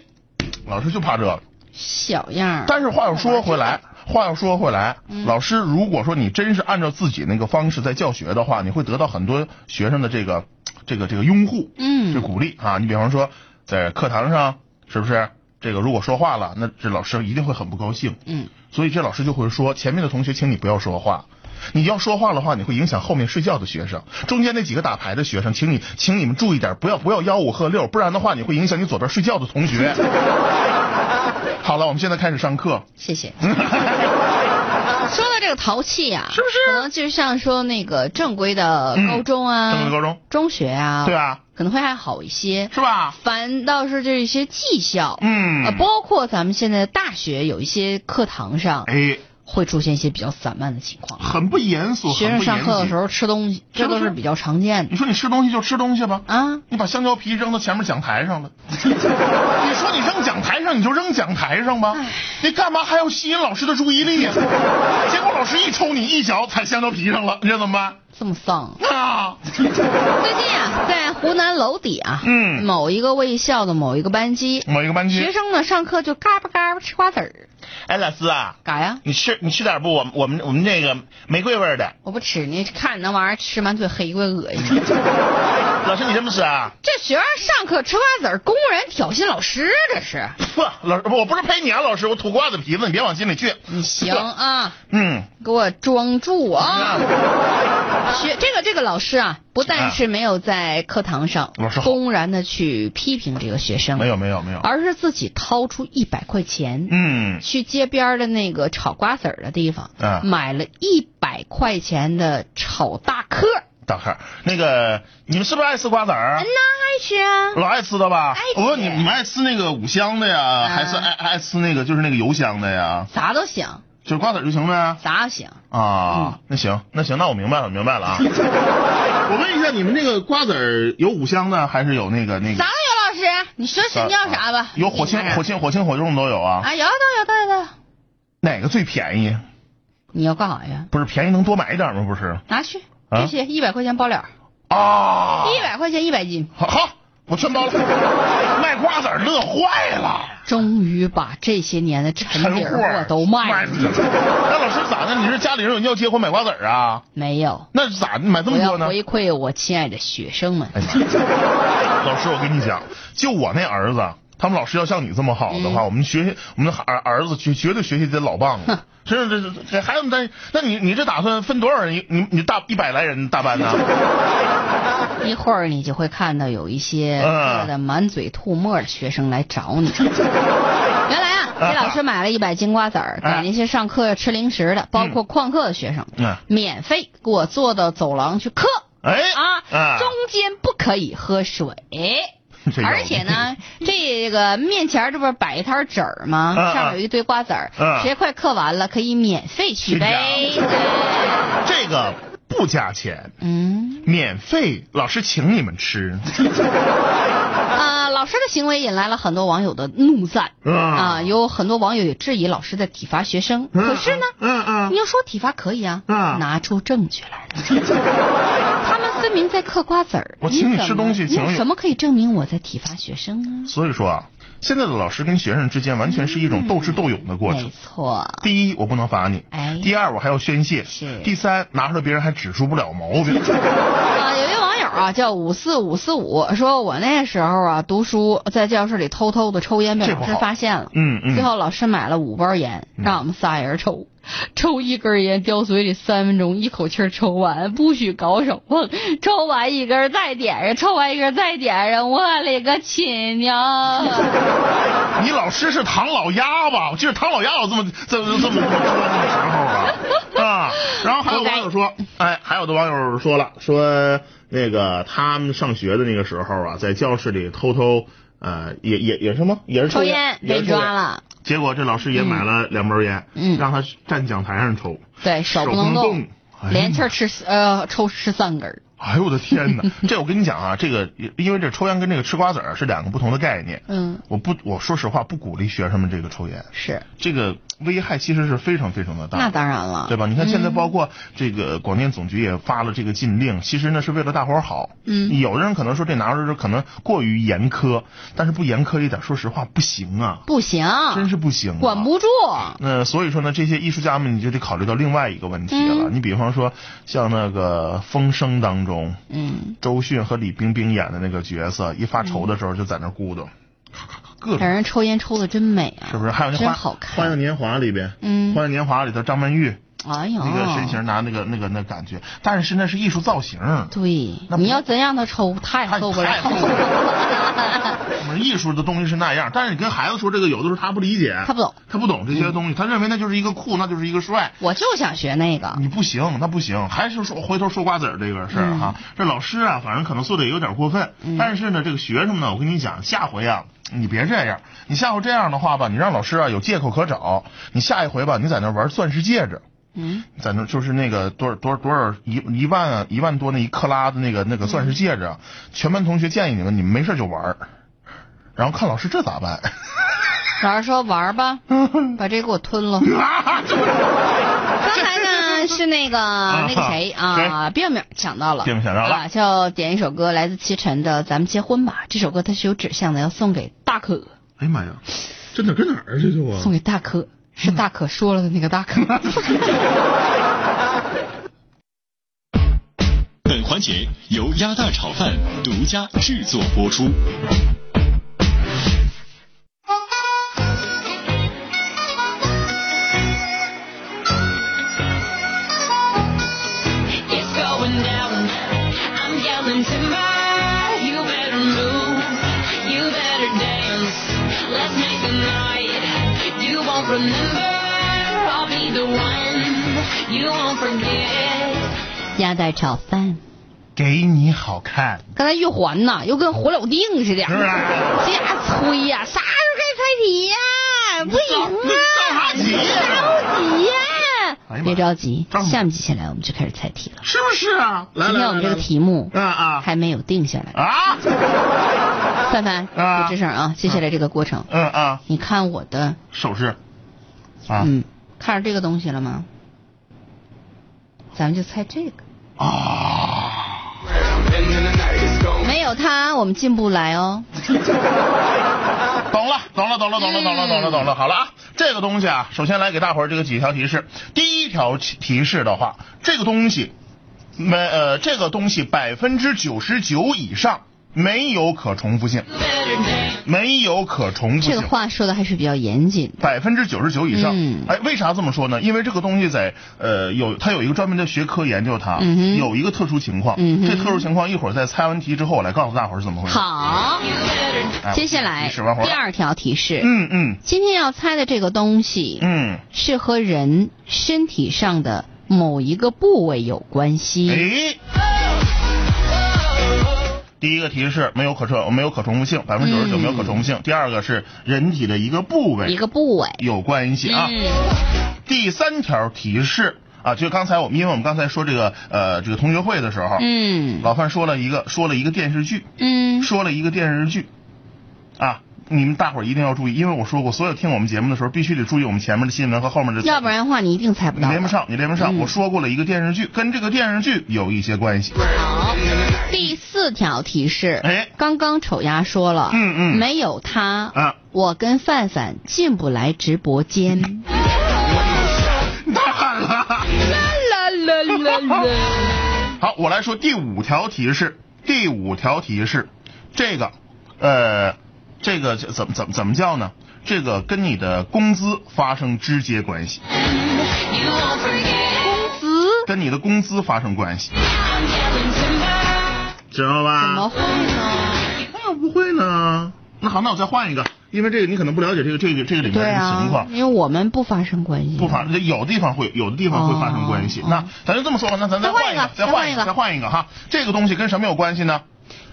老师就怕这个。小样儿。但是话又说回来，话又说回来，嗯老师如果说你真是按照自己那个方式在教学的话，你会得到很多学生的这个这个这个拥护，嗯这鼓励啊。你比方说在课堂上，是不是这个如果说话了，那这老师一定会很不高兴。嗯，所以这老师就会说，前面的同学，请你不要说话。你要说话的话，你会影响后面睡觉的学生。中间那几个打牌的学生，请你，请你们注意点，不要不要吆五喝六，不然的话，你会影响你左边睡觉的同学。好了，我们现在开始上课。谢谢。说到这个淘气呀、是不是可能就像说那个正规的嗯高中啊、正规高中中学啊，对啊，可能会还好一些。是吧？反倒是这些技校，嗯呃，包括咱们现在的大学，有一些课堂上哎，会出现一些比较散漫的情况。很不严肃，学生上课的时候，吃东西，这都是比较常见的你说你吃东西就吃东西吧，啊。你把香蕉皮扔到前面讲台上了，你说你扔讲台上你就扔讲台上吧，你干嘛还要吸引老师的注意力呀、结果老师一抽你一脚踩香蕉皮上了，你知道怎么这么丧。啊，最近啊，在湖南娄底啊，嗯某一个卫校的某一个班级，某一个班级学，生呢上课就嘎巴嘎巴吃瓜子儿，哎，老师啊，嘎呀？你吃你吃点不？我我们我们那个玫瑰味的，我不吃，你看你那玩意儿吃满嘴黑怪恶心。老师你什么吃啊？这学生上课吃瓜子儿，公然挑衅老师，这是。不，老师，我不是陪你啊，老师，我吐瓜子皮子，你别往心里去。你行啊，嗯，给我装住啊！学这个这个老师啊，不但是没有在课堂上公然的去批评这个学生，没有没有没有，而是自己掏出一百块钱，嗯，去街边儿的那个炒瓜子儿的地方，嗯买了一百块钱的炒大客儿，大汉，那个你们是不是爱吃瓜子儿？那爱吃啊！老爱吃的吧？爱我问你，你们爱吃那个五香的呀，还是爱爱吃那个就是那个油香的呀？啥都行，就是瓜子儿就行呗。啥都行。啊，那行，那行，那我明白了，明白了啊。我问一下，你们那个瓜子儿有五香的，还是有那个那个？啥都有，老师，你说是你要啥吧？有火青、你拿啥火青、火青、火重都有啊。啊，有都有都有都有。哪个最便宜？你要干啥呀？不是便宜能多买一点吗？不是拿去，啊这些一百块钱包了，啊。一百块钱一百斤，好，好，我全包了。卖瓜子儿乐坏了，终于把这些年的陈底货都卖出去了。那老师咋的？你是家里人有人要结婚买瓜子儿啊？没有。那是咋买这么多呢？回馈我亲爱的学生们。哎，老师，我跟你讲，就我那儿子，他们老师要像你这么好的话，我们学习我们的儿儿子绝绝对学习得老棒了。真是这这这孩子们在，那你你这打算分多少人？你你你大一百来人大班呢？一会儿你就会看到有一些的满嘴吐沫的学生来找你。原来啊，给老师买了一百斤瓜子儿，给哎那些上课吃零食的，包括旷课的学生，嗯免费给我坐到走廊去嗑哎啊，啊中间不可以喝水。而且呢，这个面前这不是摆一摊纸儿吗？上面有一堆瓜子儿，嗯谁快嗑完了可以免费取杯。这个不加钱，嗯，免费，老师请你们吃。啊，老师的行为引来了很多网友的怒赞。嗯啊，有很多网友也质疑老师在体罚学生。可是呢，嗯嗯你要说体罚可以啊，嗯拿出证据来。他们分明在嗑瓜子儿，我请你吃东西请你。什么可以证明我在体罚学生呢？所以说啊，现在的老师跟学生之间完全是一种斗智斗勇的过程。没。错，第一，我不能罚你；哎。第二，我还要宣泄；是。第三，拿出来别人还指出不了毛病。啊，有一位网友啊叫五四五四五，说我那时候啊读书，在教室里偷偷的抽烟，被老师发现了。嗯嗯最后老师买了五包烟，让我们仨人抽，抽一根烟叼嘴里三分钟，一口气抽完，不许搞手碰，抽完一根再点上，抽完一根再点上，我勒个亲娘！你老师是唐老鸭吧？我记得唐老鸭有这么这么这么这么折腾的时候啊啊！然后还有网友说，哎，还有的网友说了，说那个他们上学的那个时候啊，在教室里偷偷呃也也也是什么也是抽烟烟被抓了，结果这老师也买了两包烟，嗯让他站讲台上抽，对手手不能动。连气儿吃呃抽十三根儿。哎呦我的天哪！这我跟你讲啊，这个因为这抽烟跟这个吃瓜子儿是两个不同的概念。嗯，我不，我说实话不鼓励学生们这个抽烟，是，这个危害其实是非常非常的大。那当然了，对吧？你看现在嗯包括这个广电总局也发了这个禁令，其实呢是为了大伙儿好。嗯有的人可能说这拿出来可能过于严苛，但是不严苛一点，说实话不行啊，不行，真是不行、啊，管不住。那所以说呢，这些艺术家们你就得考虑到另外一个问题了。嗯你比方说像那个《风声》当中，嗯，周迅和李冰冰演的那个角色，一发愁的时候就在那咕嘟，咔咔咔各种让人抽烟抽的真美啊，是不是？还有那花样年华》里边，嗯花样年华》里头张曼玉。哎呀，那个身形拿那个那个那感觉，但是那是艺术造型，对，那你要真让他抽，他也太受不了。太受不了 我们艺术的东西是那样，但是你跟孩子说这个，有的时候他不理解，他不懂，他不懂这些东西，他认为那就是一个酷，那就是一个帅。我就想学那个。你不行，那不行，还是说回头说瓜子儿这个事儿哈。这老师啊，反正可能做的也有点过分，但是呢，这个学生呢，我跟你讲，下回啊，你别这样，你下回这样的话吧，你让老师啊有借口可找，你下一回吧，你在那玩钻石戒指。嗯，在那就是那个多少多少多少一一万啊一万多那一克拉的那个那个钻石戒指啊，全班同学建议你们，你们没事就玩儿然后看老师这咋办？老师说玩吧，把这给我吞了。刚才呢是那个那个谁啊，别名抢到了，别名抢到了啊，叫点一首歌，来自齐晨的《咱们结婚吧》。这首歌它是有指向的，要送给大可，哎呀妈呀，这哪跟哪儿去就啊？送给大可，是大可说了的那个大可。本环节由鸭蛋炒饭独家制作播出。鸭蛋炒饭。给你好看，刚才玉环呐，又跟火老定似的，是啊。瞎催呀、啥时候该猜题呀、不行啊，着急呀。别着急下面接下来我们就开始猜题了。是不是啊？今天我们这个题目啊啊。还没有定下来，啊，范范，啊。别吱声啊！接下来这个过程，嗯啊，你看我的，手势。啊。嗯，看着这个东西了吗？咱们就猜这个，啊，没有他我们进不来哦。懂了，懂了，懂了，懂了，懂了，懂了，懂了。好了啊，这个东西啊，首先来给大伙儿这个几条提示。第一条提示的话，这个东西没呃，这个东西百分之九十九以上没有可重复性。没有可重复性。这个话说的还是比较严谨的。百分之九十九以上，嗯哎，为啥这么说呢？因为这个东西在呃有它有一个专门的学科研究它，嗯有一个特殊情况，嗯这特殊情况一会儿在猜完题之后，我来告诉大伙儿是怎么回事。好，哎，接下来第二条提示，嗯嗯今天要猜的这个东西，嗯，是和人身体上的某一个部位有关系。哎。第一个提示没有可重没有可重复性，百分之九十九嗯没有可重复性。第二个是人体的一个部位一个部位。有关系啊。嗯，第三条提示啊，就刚才我们因为我们刚才说这个呃这个同学会的时候，嗯老范说了一个说了一个电视剧，嗯，说了一个电视剧，啊，你们大伙儿一定要注意，因为我说过，所有听我们节目的时候必须得注意我们前面的新闻和后面的。要不然的话你一定猜不到。你连不上，你连不上。嗯我说过了一个电视剧，跟这个电视剧有一些关系。好，第四条提示，哎刚刚丑丫说了，嗯嗯没有他，啊我跟范范进不来直播间。太狠了！啦啦啦啦！好，我来说第五条提示。第五条提示，这个，呃，这个怎么怎么怎么叫呢？这个跟你的工资发生直接关系，工资跟你的工资发生关系，知道吧？怎么会呢？那不会呢？那好，那我再换一个，因为这个你可能不了解这个这个这个里面的情况啊，。因为我们不发生关系。不发，有地方会，有的地方会发生关系。哦那咱就这么说吧，那咱再换一个，再换一个再换一个，再换一个哈。这个东西跟什么有关系呢？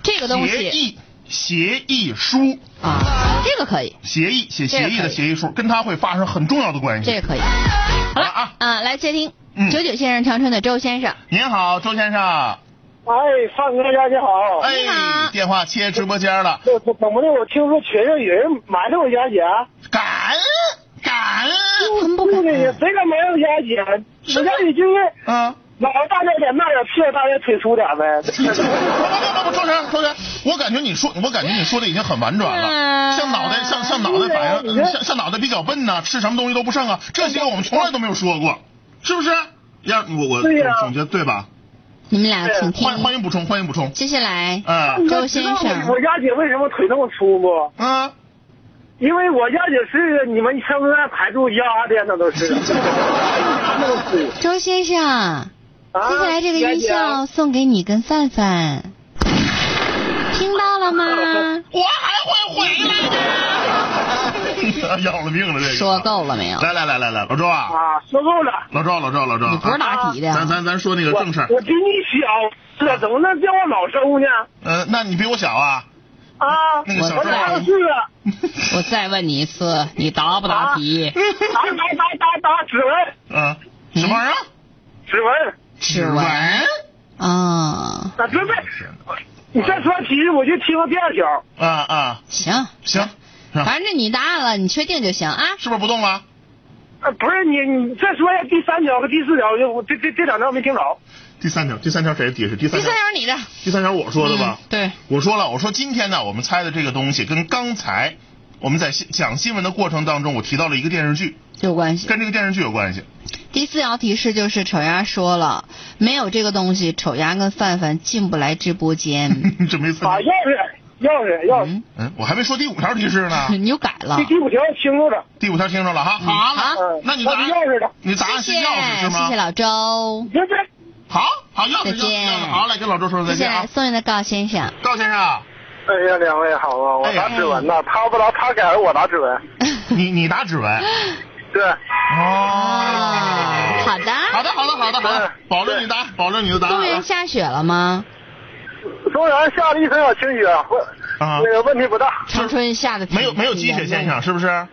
这个东西协议，协议书，啊，这个可以，协议写协议的协议书，跟他会发生很重要的关系。这个可以。好了啊啊，来接听嗯九九先生长春的周先生。您好，周先生。哎，范哥家你好。你好哎，电话切直播间了，怎么的？我听说群上有人埋汰我家姐。感恩感恩。很不可对能。谁敢埋汰我家姐？我家姐就是嗯。老大点点，那点屁股大点，腿粗点呗。不不不不，周先生，周先生，我感觉你说，我感觉你说的已经很婉转了，嗯像脑袋，像像脑袋反应，像像脑袋比较笨呐，吃什么东西都不剩啊，这些我们从来都没有说过，是不是？呀，我我总结对吧？你们俩请听。欢欢迎补充，欢迎补充。接下来，嗯周先生我我家姐为什么腿那么粗不？嗯，因为我家姐是你们乡村排住压的，那都是。周先生，啊接下来这个音效送给你跟范范，听到了吗？我还会回来的。要了命了，这个。说够了没有？来来来来来，老周啊，啊，说够了。老周老周老周，你不是答题的咱咱咱说那个正事儿。我比你小，这怎么能叫我老周呢？呃，那你比我小啊？啊，那个小周我打的是我再问你一次，你答不答题？答答答答答指纹，嗯，什么玩意儿？指纹。指纹啊，啊，对对，你再说题，我就听个第二条。啊啊，行，行，反正你答案了，你确定就行啊。是不是不动了？啊，不是你，你再说一下第三条和第四条，就我这这这两条我没听着。第三条，第三条谁提示？第三条第三，条你的，第三条我说的吧？嗯对，我说了，我说今天呢，我们猜的这个东西跟刚才我们在新讲新闻的过程当中，我提到了一个电视剧，有关系。跟这个电视剧有关系。第四条提示就是丑丫说了，没有这个东西，丑丫跟范范进不来直播间。这没错。啊，钥匙，钥匙，钥匙。嗯，嗯，我还没说第五条提示呢。你又改了第。第五条听着了。第五条听着了哈。好好嗯，我那你答案是钥匙的。你答案是钥匙是吗？谢谢老周。别别，好好，钥匙再见好，来跟老周说再见啊。送你的高先生。高先生，哎呀，两位好啊，我哎呀打指纹呢，他不拿，他改了，我拿指纹。你你拿指纹。对，哦。好的。好的，好的，好的，好的嗯，保证你答，保证你的答公园下雪了吗？中原下了一层小清雪，问啊那个问题不大。长春下的没有没有积雪现。象，是不是？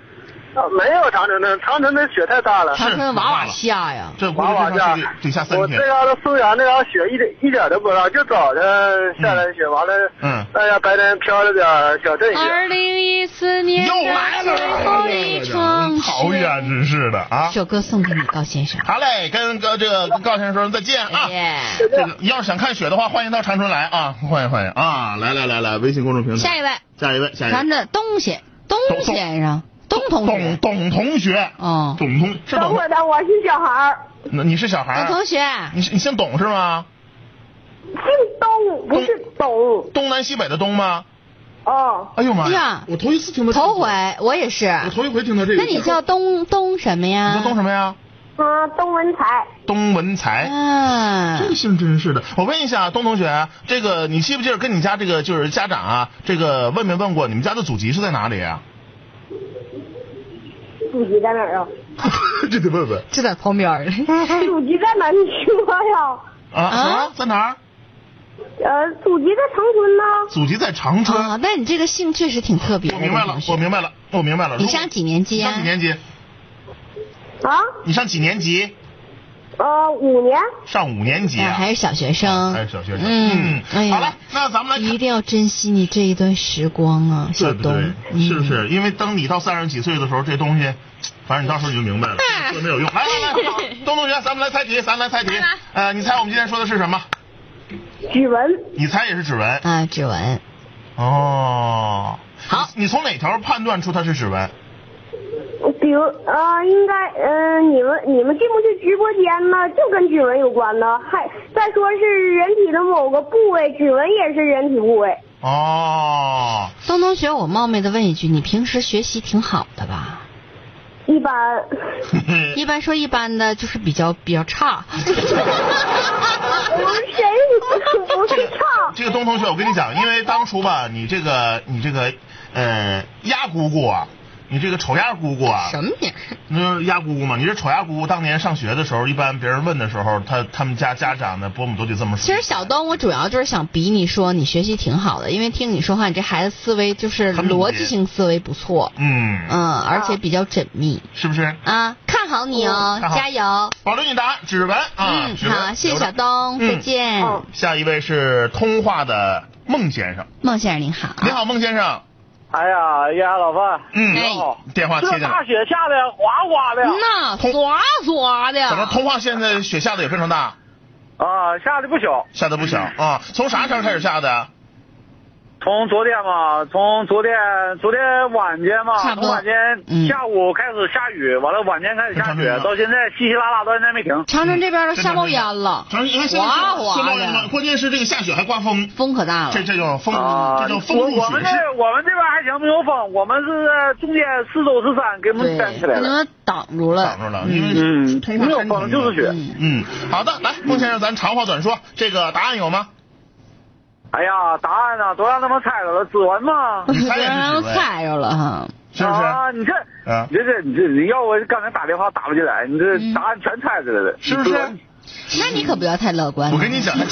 啊没有长城的，长城的雪太大了。长城哇哇下呀。这估计娃娃家这上去得得下三天我这。嘎达松原那嘎雪一点一点都不大，就早晨下来雪，完了，嗯哎呀，白天飘了点小阵雪。二零一四年又来了，最后一场讨厌，真是的啊！首歌送给你，高先生。好嘞，跟高这个跟高先生说再见啊！这个要是想看雪的话，欢迎到长春来啊！欢迎欢迎啊！来来来来，微信公众平台。下一位，下一位，下一位。咱的东先东董先生，东同董学。董同学，哦，董同是董，的，我是小孩儿，那你是小孩儿？董同学，你是你姓董是吗？姓东，不是董。东南西北的东吗？哦，哎呦妈哎呀我头一次听到这个头回我也是。我头一回听到这个。那你叫东东什么呀？你叫东什么呀？啊，东文才，东文才。嗯这，个姓真是的，我问一下东同学，这个你记不记得跟你家这个就是家长啊，这个问没问过你们家的祖籍是在哪里啊？祖籍在哪儿啊？这得问问就在旁边儿。祖籍在哪儿？你说呀？啊啊，在哪儿？呃，祖籍在长春呢。祖籍在长春。啊，那你这个姓确实挺特别的。我明白了我明白了，我明白了。你上几年级啊上几年级？啊？你上几年级？呃，五年。上五年级啊。啊还是小学生，还是小学生。嗯，哎好了呀，，那咱们来一定要珍惜你这一段时光啊，小东对不对，？嗯是不？是？因为等你到三十几岁的时候，这东西，反正你到时候你就明白了，说没有用。来来来，东同学，咱们来猜题，咱们来猜题。呃，你猜我们今天说的是什么？指纹。你猜也是指纹。啊，指纹。哦。好，你从哪条判断出它是指纹？比如呃，应该呃，你们你们进不去直播间呢，就跟指纹有关呢。还再说是人体的某个部位，指纹也是人体部位。哦，东同学，我冒昧的问一句，你平时学习挺好的吧？一般。一般说一般的，就是比较比较差。我谁不是唱？这个东同学，我跟你讲，因为当初吧，你这个你这个呃鸭姑姑啊，你这个丑鸭姑姑啊，什么名儿？那就是鸭姑姑嘛，你这丑鸭姑姑当年上学的时候，一般别人问的时候，他他们家家长呢，伯母都得这么说。其实小东，我主要就是想比你说你学习挺好的，因为听你说话，你这孩子思维就是逻辑性思维不错，嗯，嗯，而且比较缜密是不是？啊，看好你哦，加油！保留你答案，指纹啊，嗯，好，谢谢小东，嗯再见。哦下一位是通话的孟先生，孟先生您好，你好，孟先生。哎呀，呀，老范，嗯好，电话接进来这大。雪下的哗哗的呀，那唰唰的，怎么通话现在雪下的也非常大，啊，下的不小。下的不小啊？从啥时候开始下的？从昨天嘛，从昨天昨天晚间嘛，差不多从晚间嗯下午开始下雨，完了晚间开始下雪到现在稀稀拉拉到现在没停。长春这边都下冒烟了，反正因为现在哗是冒烟嘛，的，关键是这个下雪还刮风，风可大了这。这叫风，啊，这叫风入我我们这。我们这边还行，没有风，我们是中间四周是山，给我们对，圈起来了。给你们挡住了，挡住了，因为嗯没有风就是雪嗯嗯，好的，来，孟先生，咱长话短说，这个答案有吗？哎呀，答案呢都让他们猜着了，指纹嘛。让指纹，猜着了哈。是不是？啊，你这，啊你这这你这你要我刚才打电话打不进来，你这嗯答案全猜出来了，是不是？那你可不要太乐观了。我跟你讲，你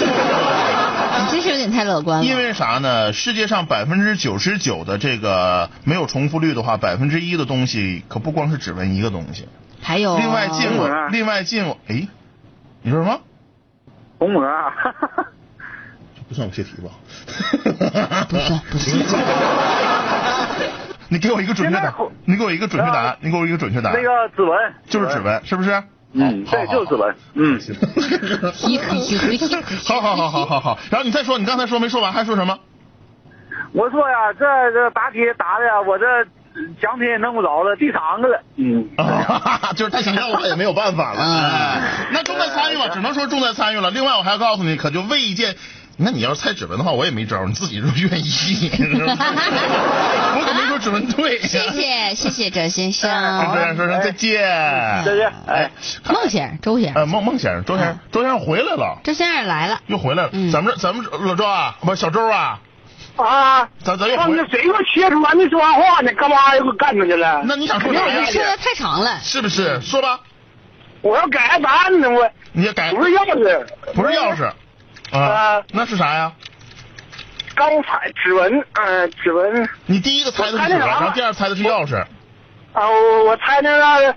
真是有点太乐观了。因为啥呢？世界上百分之九十九的这个没有重复率的话，百分之一的东西可不光是指纹一个东西。还有另外进我另外进我，哎，你说什么？红魔啊，不算我泄题吧？不算不算。你给我一个准确答案，你给我一个准确答案啊，你给我一个准确答案。那个指纹就是指，纹，是不是？嗯，好对，就是指。纹，嗯，一颗一颗一颗好好好好好好，然后你再说，你刚才说没说完，还说什么？我说呀，这这答题答的呀，我这奖品也弄不着了，第三个了，嗯，啊，就是太想要的话也没有办法了。那重在参与吧，只能说重在参与了。另外，我还要告诉你，可就未见。那你要猜指纹的话，我也没招，你自己就愿意。我可没说指纹对。谢谢谢谢周先生。跟周先生说声再见。再见，哎。孟先生，周先生，呃，孟孟先生，周先生，周先生回来了，周先生来了。又回来了。嗯咱们这咱们老周啊，不是小周啊，啊，咱咱又。谁给我切出来没说完话呢？干嘛又给我干出去了？那你想说啥呀你？说的太长了。是不是？说吧，我要改答案呢，我你要改不是钥匙，不是钥匙啊啊？那是啥呀？刚才指纹，嗯、指纹你第一个猜的是指纹，然后第二猜的是钥匙。啊，我我猜那个呃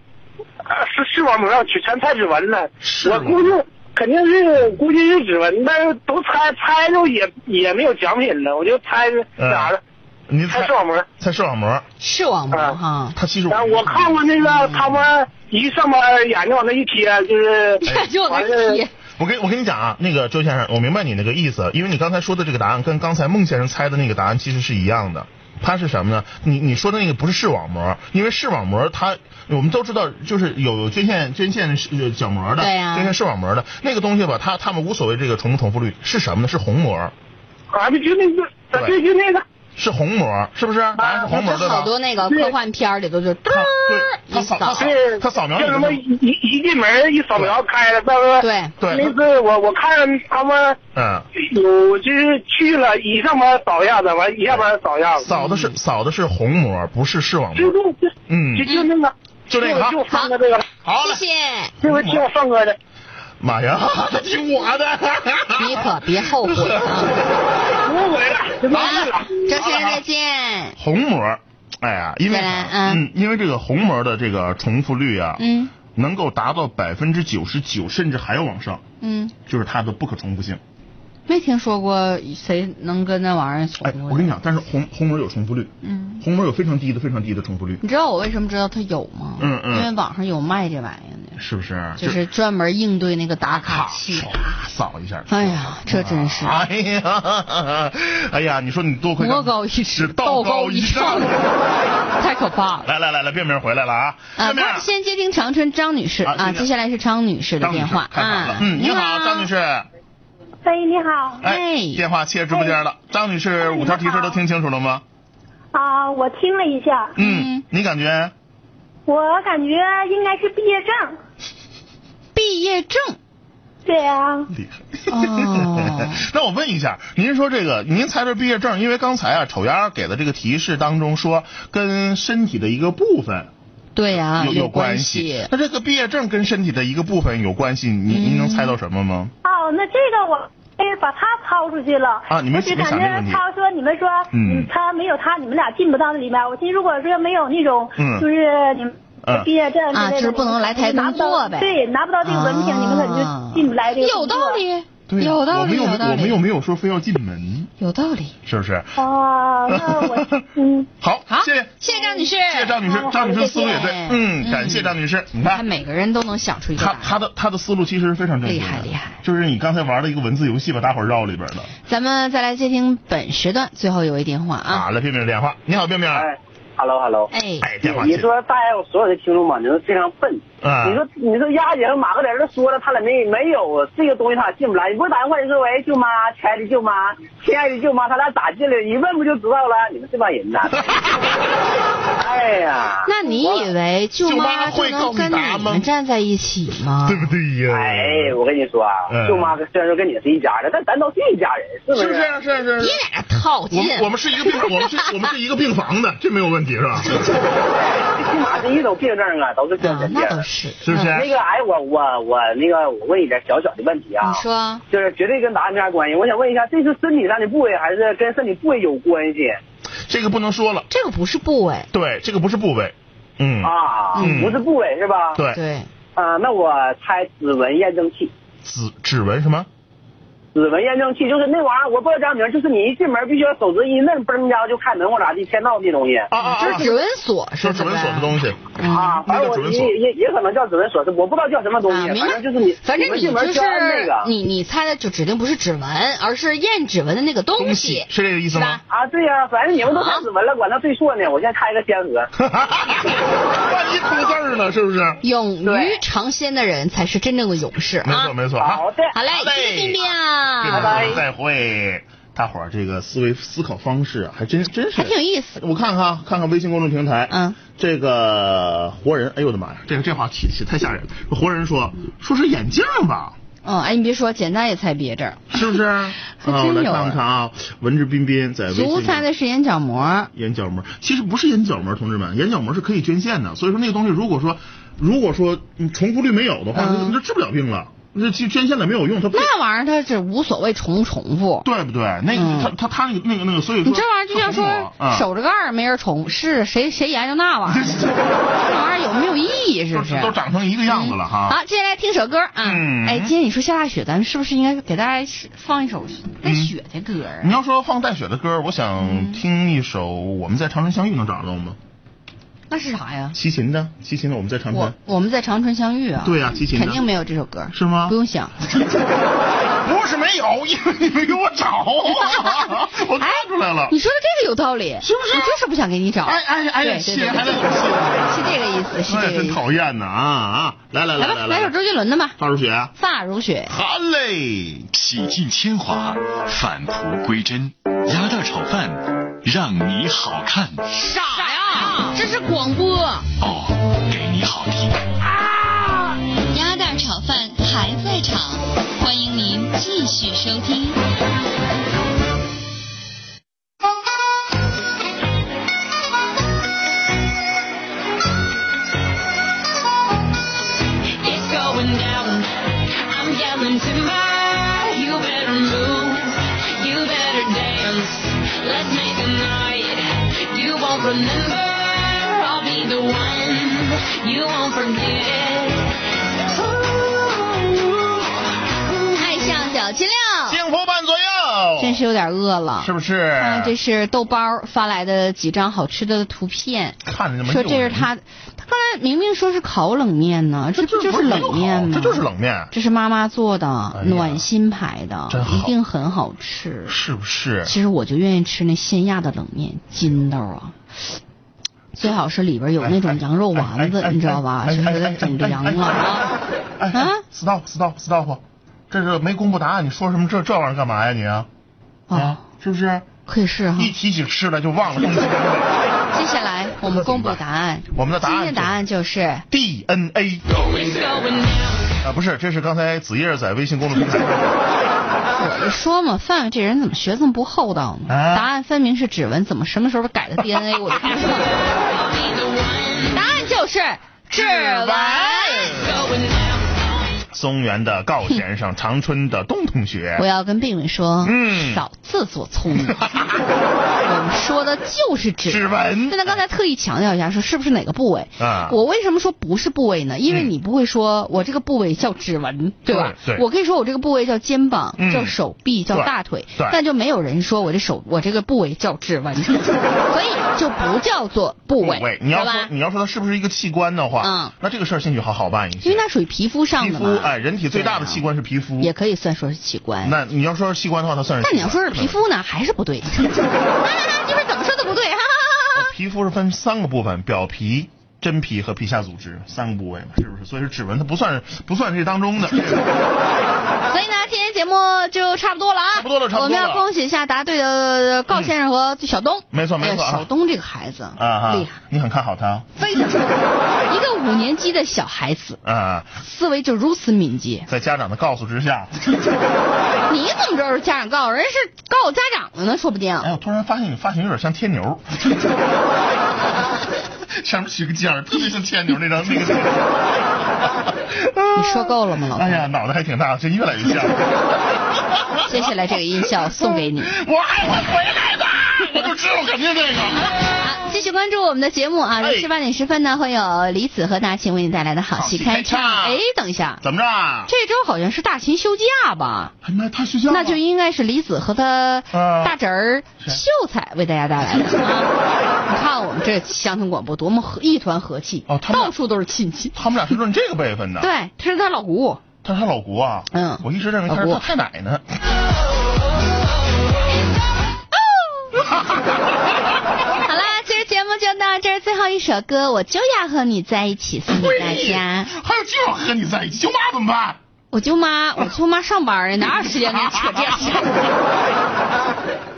是视网膜，全全猜指纹了。我估计肯定是估计是指纹，但是都猜猜着也也没有奖品了，我就猜是啥了，你猜猜视网膜。猜视网膜，视网膜啊哈，它其实我看过那个他们一上班眼睛往那一贴，就是这就完那了贴。我跟我跟你讲啊，那个周先生，我明白你那个意思，因为你刚才说的这个答案跟刚才孟先生猜的那个答案其实是一样的。它是什么呢？你你说的那个不是视网膜，因为视网膜它我们都知道，就是有有捐献捐献呃角膜的，对呀捐献视网膜的那个东西吧，它他们无所谓这个重不重复率是什么呢？是虹膜。啊，就就那个，对对，就那个，是虹膜，是不是？答案是虹膜对吧？好多那个科幻片里头就嘚他儿对他一扫扫他扫，他扫描就什么一一一进门一扫描开了，到时候对对那次我我看他们嗯，有就是去了，一上班扫一下子，完一下班扫一下子，扫的是扫的是虹膜，不是视网就膜。就就嗯。就就那个，就那个啊就放个这个，好，谢谢，这回听我放歌的，妈呀，他 听我的。你可别后悔啊！无悔了，就没事了。周先生再见。虹膜，哎呀，因为嗯嗯，因为这个虹膜的这个重复率啊，嗯能够达到百分之九十九，甚至还要往上，嗯，就是它的不可重复性。没听说过谁能跟那玩意儿重哎，复哎我跟你讲，但是红红门有重复率，嗯，红膜有非常低的、非常低的重复率，你知道我为什么知道它有吗？嗯嗯因为网上有卖这玩意儿的，是不是？就是专门应对那个打卡器。扫一下。哎呀，这真是哎呀，哎呀，你说你多亏魔高一尺，道高一丈，太可怕了。来来来来，变名回来了啊！啊，先接听长春张女士啊啊，接下来是张女士的电话啊。嗯，你好，张女士。喂，你好。哎哎，电话切直播间了。张女士，五条提示都听清楚了吗？啊，我听了一下，嗯，你感觉？我感觉应该是毕业证。毕业证 对啊，厉害。哦 那我问一下，您说这个，您猜的毕业证，因为刚才啊，丑丫给的这个提示当中说跟身体的一个部分对呀，有有关系。那这个毕业证跟身体的一个部分有关系，您您能猜到什么吗？哦，那这个我哎把他抛出去了。啊你没没我只感觉他说你们说，嗯。他没有他，你们俩进不到那里面。我寻思如果说没有那种，嗯。就是你毕业证之啊类的，就是不能来台工作呗。对，拿不到这个文凭，啊你们可能就进不来这个有道。理，对呀有道理，我们又有道理，我们又没有说非要进门，有道理。是不是？哦，那我 嗯。好，好，谢谢。谢谢张女士，谢谢张女士，张女士思路也对，嗯，感谢张女士。你看，每个人都能想出一个她答案。她的他的思路其实是非常正确的，厉害厉害就是你刚才玩的一个文字游戏，把大伙儿绕里边了。咱们再来接听本时段最后一位电话啊。打了，冰冰的电话，你好，冰冰。哎，hello hello，哎，哎，电话接。你说大家所有的听众嘛，你说非常笨。啊你说你说丫姐和马个在这说了，他俩没没有这个东西，他俩进不来。你不是打电话你说喂舅妈，亲爱的舅妈，亲爱的舅妈，他俩咋进来？一问不就知道了？你们这帮人呐！哎呀，那你以为舅舅妈会跟诉你们站在一起吗？对不对呀？哎，我跟你说啊嗯，舅妈虽然说跟你是一家的，但咱都是一家人，是不是是？是啊是是别是。在这套我近。们我们是一个病，我们是我们是一个病房的，这没有问题是吧？最 起码是一种病症啊，都是真啊人，那倒是，是不是？那个，哎，我我我那个，我问一点小小的问题啊。你说就是绝对跟答案没啥关系。我想问一下，这是身体上的部位，还是跟身体部位有关系这个不能说了，这个不是部位，对，这个不是部位，嗯，啊？嗯不是部位是吧？。对，对，啊，那我猜指纹验证器。指指纹什么？指纹验证器就是那玩意儿，我不知道叫啥名儿，就是你一进门必须要手指一摁，嘣家就开门或咋地签到那东西。啊啊啊！指纹锁是指纹锁的东西。啊，反正我那叫指纹锁也也也可能叫指纹锁，我不知道叫什么东西，啊，明白反正就是你，反正你们进门就是那个。你你猜的就指定不是指纹，而是验指纹的那个东东西西，是这个意思吗？啊，对呀、反正你们都开指纹了，管他对错呢。我现在开个先河。万一出事儿呢？是不是？勇于尝鲜的人才是真正的勇士啊没错！没错啊。好的，好嘞，好嘞谢谢冰冰啊，拜拜，再会。大伙儿这个思维思考方式啊，还真真是还挺有意思。我看看看看微信公众平台，嗯，这个活人，哎呦我的妈呀，这个这话起起太吓人了。活人说说是眼镜吧，哦，哎，你别说，简单也猜别这儿，是不是？来看看啊，文质彬彬在微信足猜的是眼角膜。眼角膜，其实不是眼角膜，同志们，眼角膜是可以捐献的，所以说那个东西如果说如果说嗯重复率没有的话，嗯那就治不了病了，那去捐献了没有用，他不那玩意儿他是无所谓重不重复。对不对？那个嗯他他他那个那个那个，所以说你这玩意儿就像说膜啊手指盖儿没人重，是谁谁研究那玩意儿？那玩意儿有没有意义？是不是？都都长成一个样子了哈。好，接下来听首歌啊。嗯哎，今天你说下大雪，咱们是不是应该给大家放一首带雪的歌啊？你要说放带雪的歌，我想听一首《我们在长春相遇》，能找得到吗？那是啥呀？齐秦的，齐秦的《我们在长春我》我们在长春相遇啊。对呀齐秦的肯定没有这首歌。是吗不用想。不是没有，因为你没给我找，我看出来了哎你。说的这个有道理，是不是我就是不想给你找。哎哎哎，对对是这个意思，是哎，真这个意思。讨厌呢啊啊！来来来来，来来首周杰伦的吧，发如雪，《发如雪》。好嘞。洗尽铅华，返璞归真，鸭蛋炒饭，让你好看。傻呀，这是广播。哦，给你好听。啊鸭蛋炒饭还在炒，欢迎您继续收听。You won't forget. 爱上小七六，幸福伴左右，真是有点饿了。是不是？看这是豆包发来的几张好吃的图片，看着这么说这是他，他刚才明明说是烤冷面呢，这不就是冷面吗？这就是冷面，这是妈妈做的，哎暖心牌的一定很好吃。是不是？其实我就愿意吃那现压的冷面，筋道啊，最好是里边有那种羊肉丸子，你知道吧？是给它整凉了啊。哎啊，stop stop stop，这是没公布答案，你说什么这这玩意儿干嘛呀你啊？哦，是不是？可以是哈。一提起吃来就忘了。接下来我们公布答案，我们的答案今天答案就是。DNA. 啊，不是，这是刚才子叶在微信公众平台上。我 就说嘛，范范这人怎么学这么不厚道呢？啊答案分明是指纹，怎么什么时候改的 DNA？我就不知道。I'll be the one 答案就是指纹。松原的高先生，长春的东同学 我。要跟病人说，嗯少自作聪明。我们说的就是指指纹现在刚才特意强调一下，说是不是哪个部位？啊我为什么说不是部位呢？因为嗯你不会说我这个部位叫指纹，对吧？对对我可以说我这个部位叫肩膀，嗯叫手臂，叫大腿对，但就没有人说我这手我这个部位叫指纹，所以就不叫做部位，你要说？你要说它是不是一个器官的话，嗯那这个事儿兴许好好办一些。因为它属于皮肤上的嘛，肤，哎，人体最大的器官是皮肤。也可以算说是器官。那你要说是器官的话，它算是。但你要说是皮，肤呢，还是不对。哈哈哈，就是怎么说都不对，哈哈哈哈。皮肤是分三个部分：表皮、真皮和皮下组织三个部位嘛，是不是？所以说指纹它不算不算这当中的。所以呢，今天节目就差不多了啊，差不多了差不多了我们要恭喜一下答对的高先生和小东。没错没错小东这个孩子啊哈厉害，，你很看好他非常一个五年级的小孩子，啊，思维就如此敏捷。在家长的告诉之下，你怎么知道是家长告诉人是告诉家长的呢？说不定。哎，我突然发现你发型有点像天牛，上面取个尖儿，特别像牵牛那张那个。你说够了吗，老？哎呀，脑袋还挺大，这越来越像。接下来这个音效送给你。我还会回来的，我就知道肯定这个。好，继续关注我们的节目啊！哎十八点十分呢，会有李子和大秦为你带来的好戏开唱。好戏开唱哎，等一下，怎么着？啊这周好像是大秦休假吧？那，他休假那就应该是李子和他啊大侄儿秀才为大家带来的啊！你看我们这乡村广播多么和一团和气，到处都是亲戚。他们俩是论这个辈分的。，对，他是他老姑。他是他老姑啊。嗯我一直认为他是他太奶呢。好啦，今儿节目就到这儿，最后一首歌我就要和你在一起，送给大家。还有就要和你在一起，舅妈怎么办？我舅妈，我舅妈上班呢，哪有时间跟你扯这事儿？